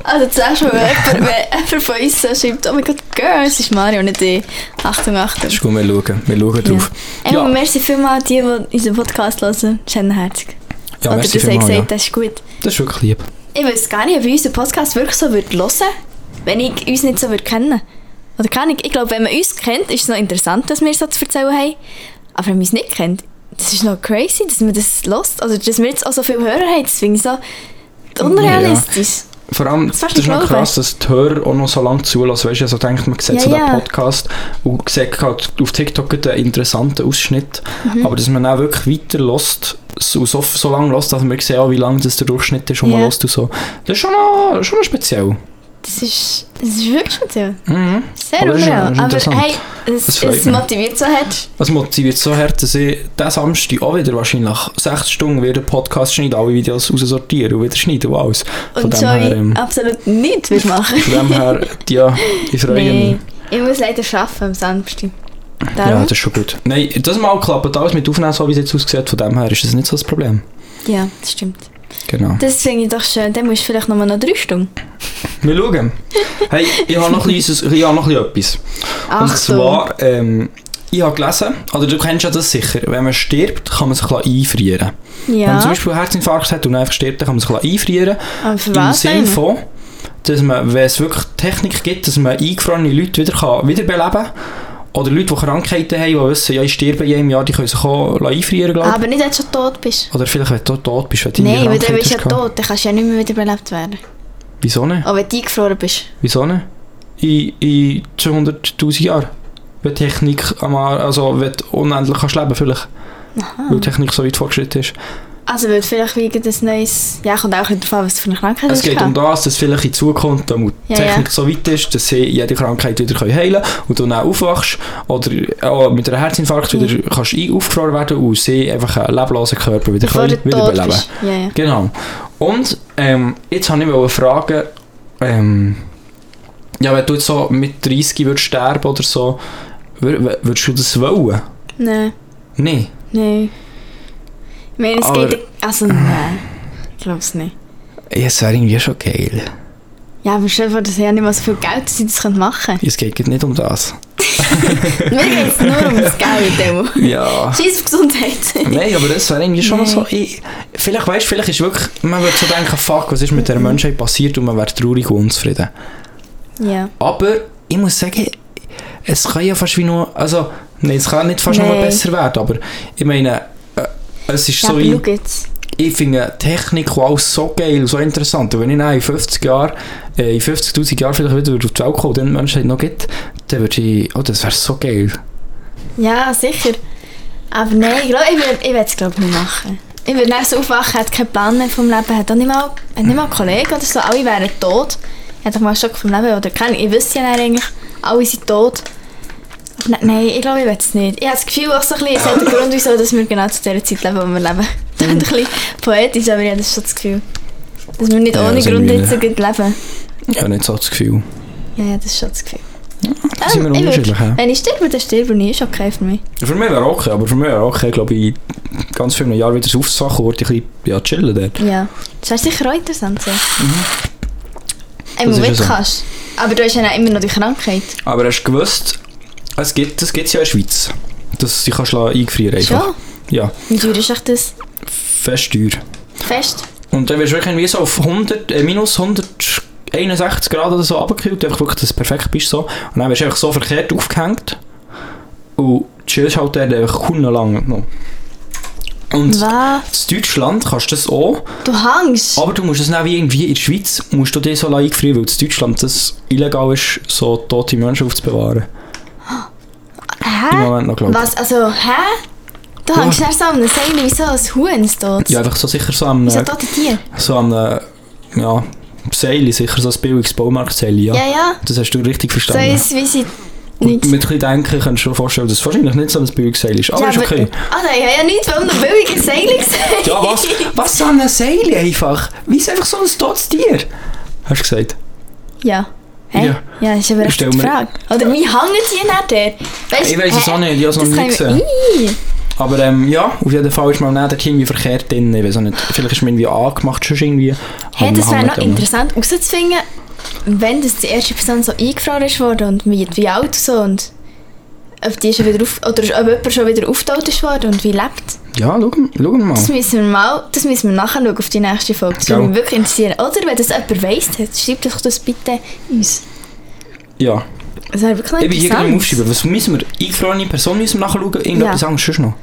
Also zuerst mal, wenn jemand, von uns so schreibt, oh mein Gott, Girl, es ist Mario, nicht ich. Achtung, Achtung. Das ist gut, wir schauen, wir schauen drauf. Ja. Ja, Ey, merci vielmals die, die unseren Podcast hören. Schönherzig. ja Oder merci vielmals, gesagt, ja. das ist gut. Das ist wirklich lieb. Ich weiß gar nicht, ob ich unseren Podcast wirklich so würde hören wenn ich uns nicht so würde kennen Oder kann ich? Ich glaube, wenn man uns kennt, ist es noch interessant, dass wir so zu erzählen haben. Aber wenn man uns nicht kennt, das ist noch crazy, dass man das lost. Also, dass wir jetzt auch so viele Hörer haben, das finde ich so unrealistisch. Vor allem, Das das, ist noch krass, dass die Hörer auch noch so lange zulassen. Weißt du, also denkt, man sieht Ja, so den ja. Podcast und sieht halt auf TikTok einen interessanten Ausschnitt. Mhm. Aber dass man auch wirklich weiter lässt, so, so, so lange lässt, dass man sieht, auch, wie lang das der Durchschnitt ist, und man Ja. lässt und so. Das ist schon noch, schon noch speziell. Das ist, das ist wirklich speziell. Mhm. Sehr Aber unreal. Aber hey, es, es mich. motiviert so hart. Es motiviert so hart, dass ich diesen Samstag auch wieder wahrscheinlich sechs Stunden wieder Podcast schneiden, alle Videos raussortieren und wieder schneiden und alles. Von Und dem so her, ähm, absolut nichts will machen. von dem her, ja, ich freue mich. Nein, ich muss leider arbeiten am Samstag. Ja, Darum? das ist schon gut. Nein, das mal klappt alles mit Aufnehmen, so wie es jetzt aussieht, von dem her ist das nicht so das Problem. Ja, das stimmt. Genau. Das finde ich doch schön. Dann musst du vielleicht noch mal noch drei Stunden. Wir schauen. Hey, ich habe noch, ein kleines- ich habe noch ein bisschen etwas. Und Achtung. zwar, ähm, ich habe gelesen, oder du kennst ja das sicher, wenn man stirbt, kann man sich ein bisschen einfrieren. Wenn man zum Ja, Beispiel einen Herzinfarkt hat und einfach stirbt, dann kann man sich ein bisschen einfrieren. aber für Im was Sinne denn? von, dass man, wenn es wirklich Technik gibt, dass man eingefrorene Leute wieder kann wiederbeleben kann. Oder Leute, die Krankheiten haben, die wissen, ja, ich sterbe jedem Jahr, die können sich auch einfrieren lassen. Aber nicht, wenn du tot bist. Oder vielleicht, wenn du tot bist, wenn du Nein, weil Krankheit bist du ja tot. Dann kannst du ja nicht mehr wiederbelebt werden. Wieso nicht? Auch wenn du eingefroren bist. Wieso nicht? In, in 200'000 Jahren. Wenn Technik also wenn du unendlich kannst leben vielleicht. Weil die Technik so weit fortgeschritten ist. Also, weil du vielleicht wegen des neues... Ja, kommt auch darauf an, was du für eine Krankheit Es hast. geht um das, dass vielleicht in Zukunft die Ja, Technik ja. so weit ist, dass sie jede Krankheit wieder können heilen können und du dann auch aufwachst oder auch mit einem Herzinfarkt wieder kannst ein- aufgefroren werden und sie einfach einen leblosen Körper wieder Bevor können. Ja. Genau. Und ähm, jetzt habe ich mal fragen, ähm, ja, wenn du jetzt so mit 30 würdest sterben oder so, wür- wür- würdest du das wollen? Nein, Nein. nein. Ich meine, es Aber- geht... Also, nein. Ich glaube es nicht. Ja, es wäre irgendwie schon geil. Ja, aber stell dir vor, dass ja nicht mal so viel Geld, dass sie das machen können. Es geht nicht um das. Mir geht es nur um das Geld, Demo. Ja. Scheiß auf Gesundheit. Nein, aber das wäre irgendwie schon noch so. Nein. Ich, vielleicht weißt vielleicht ist wirklich, man würde so denken, fuck, was ist mit der Menschheit passiert und man wäre traurig und unzufrieden. Ja. Aber ich muss sagen, es kann ja fast wie nur, also, nein, es kann nicht fast noch Nein. besser werden, aber ich meine, es ist Ja, so jetzt. ich finde Technik und alles so geil, so interessant. Und wenn ich dann in 50 Jahren, äh, in 50'000 Jahren vielleicht wieder auf die Welt komme und dann die Menschheit noch gibt, dann würde ich, oh, das wäre so geil. Ja, sicher. Aber nein, ich glaube, ich würde es glaube nicht machen. Ich würde dann so aufwachen, hätte keinen Plan mehr vom Leben, hätte auch nicht mal, hätte nicht mal einen Kollegen oder so, alle wären tot. Ich hätte mal Schock vom Leben oder keine, ich wüsste ja eigentlich, alle sind tot. Nein, ich glaube, ich will es nicht. Ich habe das Gefühl, auch so ein bisschen, es hat einen Grund, wieso dass wir genau zu der Zeit leben, wo wir leben. Das ist ein bisschen poetisch, aber ich habe das schon das Gefühl. Dass wir nicht Ja, ohne Grund jetzt so gut leben. Ich habe nicht so das Gefühl. Ja, ja, das ist schon das Gefühl. Da sind wir ich unterschiedlich. ja. Wenn ich sterbe, dann sterbe ich. Ist okay für mich. Für mich wäre okay, aber für mich wäre okay, glaube ich, in ganz vielen Jahren wieder aufzusachen, würde ich ein bisschen ja, chillen dort. Ja. Das wäre sicher auch interessant so. Du ja so. kannst. Aber du hast ja immer noch die Krankheit. Aber hast du gewusst, es gibt, das gibt es ja in der Schweiz, dass du dich kannst lassen eingefrieren einfach. Schon? Ja, Wie teuer ist echt das? fest teuer. Fest? Und dann wirst du wirklich wie so auf 100, äh, minus 161 Grad oder so runtergekühlt, einfach wirklich, dass du perfekt bist so. Und dann wirst du einfach so verkehrt aufgehängt und chillst halt dann einfach kaum noch. Und Was? in Deutschland kannst du das auch, Du hängst? aber du musst es dann wie irgendwie in der Schweiz, musst du dir so eingefrieren, weil in Deutschland das illegal ist, so tote Menschen aufzubewahren. Im Hä? Moment noch, glaube. Was? Also, hä? Du hängst nicht so an einem Seil wie so ein Huhn tot. Ja, einfach so sicher so am, Wie so äh, tote Tier. so am, äh, ja, Seil, sicher so ein billiges Baumarktseil, ja. Ja, ja. Das hast du richtig So verstanden. ist wie sie nicht... mit ein Denken kannst du schon vorstellen, dass es wahrscheinlich nicht so ein billiges Seil ist. Aber ja, ist okay. Ah nein, ich habe ja nichts von einem billigen Seil gesagt. Ja, was? Was so ein Seil einfach? Wie ist einfach so ein totes Tier? Hast du gesagt? Ja. Hä? Ja. Ja, das ist aber echt mir- Frage. Oder wie hängen sie nicht dort? Weißt, Ich weiss es auch nicht, ich habe es noch nie gesehen. Aber ähm, ja, auf jeden Fall ist man dann dort irgendwie verkehrt drin. Ich weiß auch nicht, vielleicht ist man irgendwie angemacht schon irgendwie. Hey, das wäre noch interessant herauszufinden, wenn das die erste Person so eingefroren ist worden und wie, wie alt und so und ob die schon wieder auf, oder ob jemand schon wieder aufgetaucht ist worden und wie lebt. Ja, schau, schau mal. Das müssen wir mal, das müssen wir nachschauen auf die nächste Folge. Das würde mich wirklich interessieren. Oder wenn das jemand weiss, schreibt doch das bitte uns. Ja, Das wäre wirklich noch ich bin hier interessant. Aufschreiben. Was müssen wir? Eingefrorene Person müssen wir nachschauen? Irgendetwas Ja. anderes noch?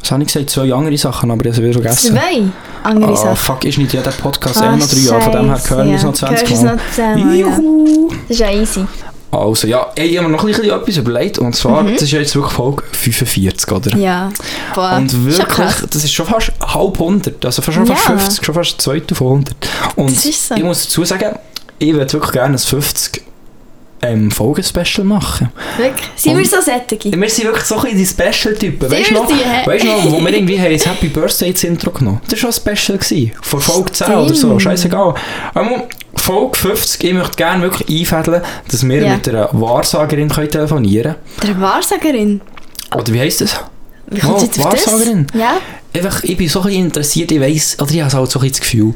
Was habe ich gesagt? Zwei andere Sachen, aber ich habe es wieder vergessen. Zwei andere Ah, Sachen. fuck, ist nicht jeder Podcast Ah, eh noch drei Jahre, von dem her hören wir es noch 20 Hörst du es Mal. Juhu! Das ist ja easy. Also ja, ich habe mir noch ein bisschen etwas überlegt und zwar, das ist ja jetzt wirklich Folge 45, oder? Mhm. Ja. Boah, Und wirklich, das ist schon fast halb 100, also fast schon fast Ja. 50, schon fast 2 von 100. Und so. ich muss dazu sagen, ich würde wirklich gerne ein 50 ähm, Folgen-Special machen. Wirklich. Sind Und- wir so sättige? Wir sind wirklich so ein bisschen die Special-Typen. Weißt du noch, weißt du noch, wo wir irgendwie haben das Happy Birthday ins Intro genommen Das war schon ein Special. Gewesen. Von Folge 10 oder so, Stimmt. scheißegal. Folge 50, ich möchte gerne wirklich einfädeln, dass wir Ja. mit einer Wahrsagerin können telefonieren Der Wahrsagerin. können. Oder wie heisst das? Wie kommt Oh, jetzt auf das? Wahrsagerin. Ja. Einfach, ich bin so ein bisschen interessiert, ich weiss, oder ich habe halt so ein das Gefühl,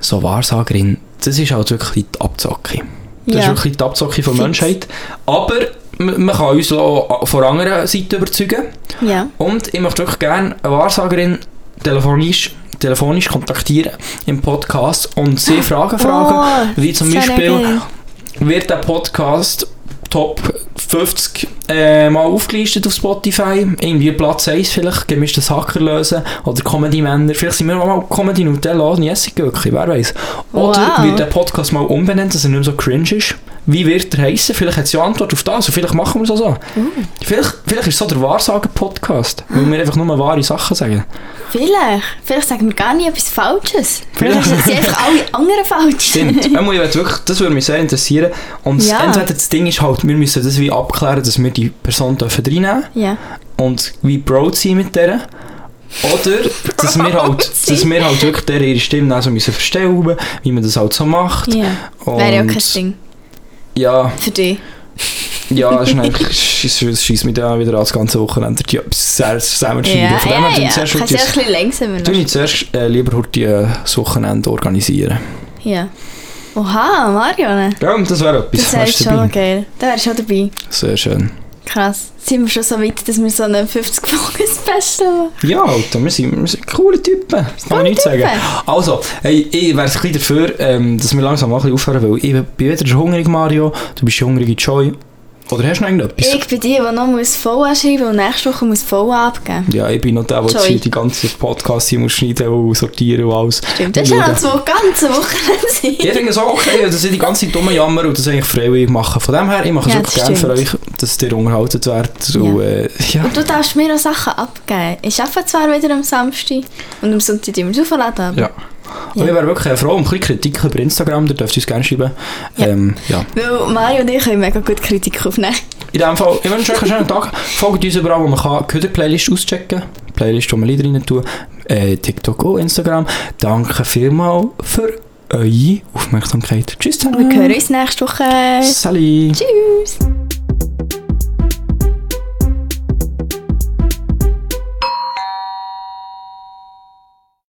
so Wahrsagerin, das ist halt wirklich die Abzocke. Das ist Ja. wirklich die Abzocke von Fix. Menschheit. Aber man kann uns auch von anderen Seite überzeugen. Ja. Und ich möchte wirklich gerne eine Wahrsagerin telefonisch, telefonisch kontaktieren im Podcast und sie Fragen fragen, wie zum Beispiel, wird der Podcast Top 50 äh, mal aufgelistet auf Spotify, irgendwie Platz 1 vielleicht, gemischtes Hacker lösen oder Comedy-Männer, vielleicht sind wir mal Comedy Nutella und Jessica-Gürkli, wer weiß. Oder Wow. wird der Podcast mal umbenannt, dass er nicht mehr so cringe ist. Wie wird er heißen? Vielleicht hat sie eine Antwort auf das und vielleicht machen wir es auch so. Vielleicht, vielleicht ist es so der Wahrsagen-Podcast, weil wir einfach nur wahre Sachen sagen. Vielleicht. Vielleicht sagen wir gar nicht etwas Falsches. Vielleicht sind einfach alle anderen falsch. Stimmt. Ich wirklich, das würde mich sehr interessieren. Und Ja. entweder das Ding ist halt, wir müssen das wie abklären, dass wir die Person dürfen reinnehmen Ja. und wie proud sein mit der. Oder, dass wir halt, dass wir halt wirklich der ihre Stimme also müssen verstellen, wie man das halt so macht. Ja. Und Wäre ja kein Ding. Ja, Für dich. ja, das es schießt mich dann wieder als ganze Wochenende die sehr zusammenschneiden. Ja, Von dem ja, ja. ich zuerst Kannst du ja ein bisschen langsamer noch. ich zuerst äh, lieber heute äh, das Wochenende organisieren. Ja. Oha, Marion. Ja, das wäre etwas. Das wäre du schon dabei? geil. Da wärst du schon dabei. Sehr schön. Krass. Sind wir schon so weit, dass wir so eine 50 Folgen Special machen? Ja, Alter, wir sind, wir sind coole Typen. Das kann man Coole nicht sagen. Also, hey, ich wäre ein bisschen dafür, ähm, dass wir langsam mal ein bisschen aufhören, weil ich bin wieder schon hungrig, Mario. Du bist hungrig, Joy. Oder hast du noch irgendetwas? Ich bin die, die noch muss VA schreiben und nächste Woche muss VA abgeben. Ja, ich bin noch der, der die ganze Podcast hier muss schneiden und sortieren und alles. Stimmt. Das ist ja zwei ganze Wochen. Ich finde es auch okay, dass ich die ganze dumme Jammer und das eigentlich freiwillig mache. Von dem her, ich mache es Ja, wirklich das gerne für euch, dass ihr unterhalten werdet. Und, äh, ja. Und du darfst mir noch Sachen abgeben. Ich arbeite zwar wieder am Samstag und am Sonntag immer aufladen, aber... ja. Und ich wäre wirklich froh um ein Kritik über Instagram, da dürft ihr uns gerne schreiben. Ja. Ähm, ja. Weil Mario und ich können mega gut Kritik aufnehmen. In dem Fall, ich wünsche euch einen schönen Tag. Folgt uns überall, wo man kann. Playlist auschecken. Playlist, wo wir Lieder rein tun. Äh, TikTok und Instagram. Danke vielmals für eure Aufmerksamkeit. Tschüss zusammen. Wir hören uns nächste Woche. Sally. Tschüss.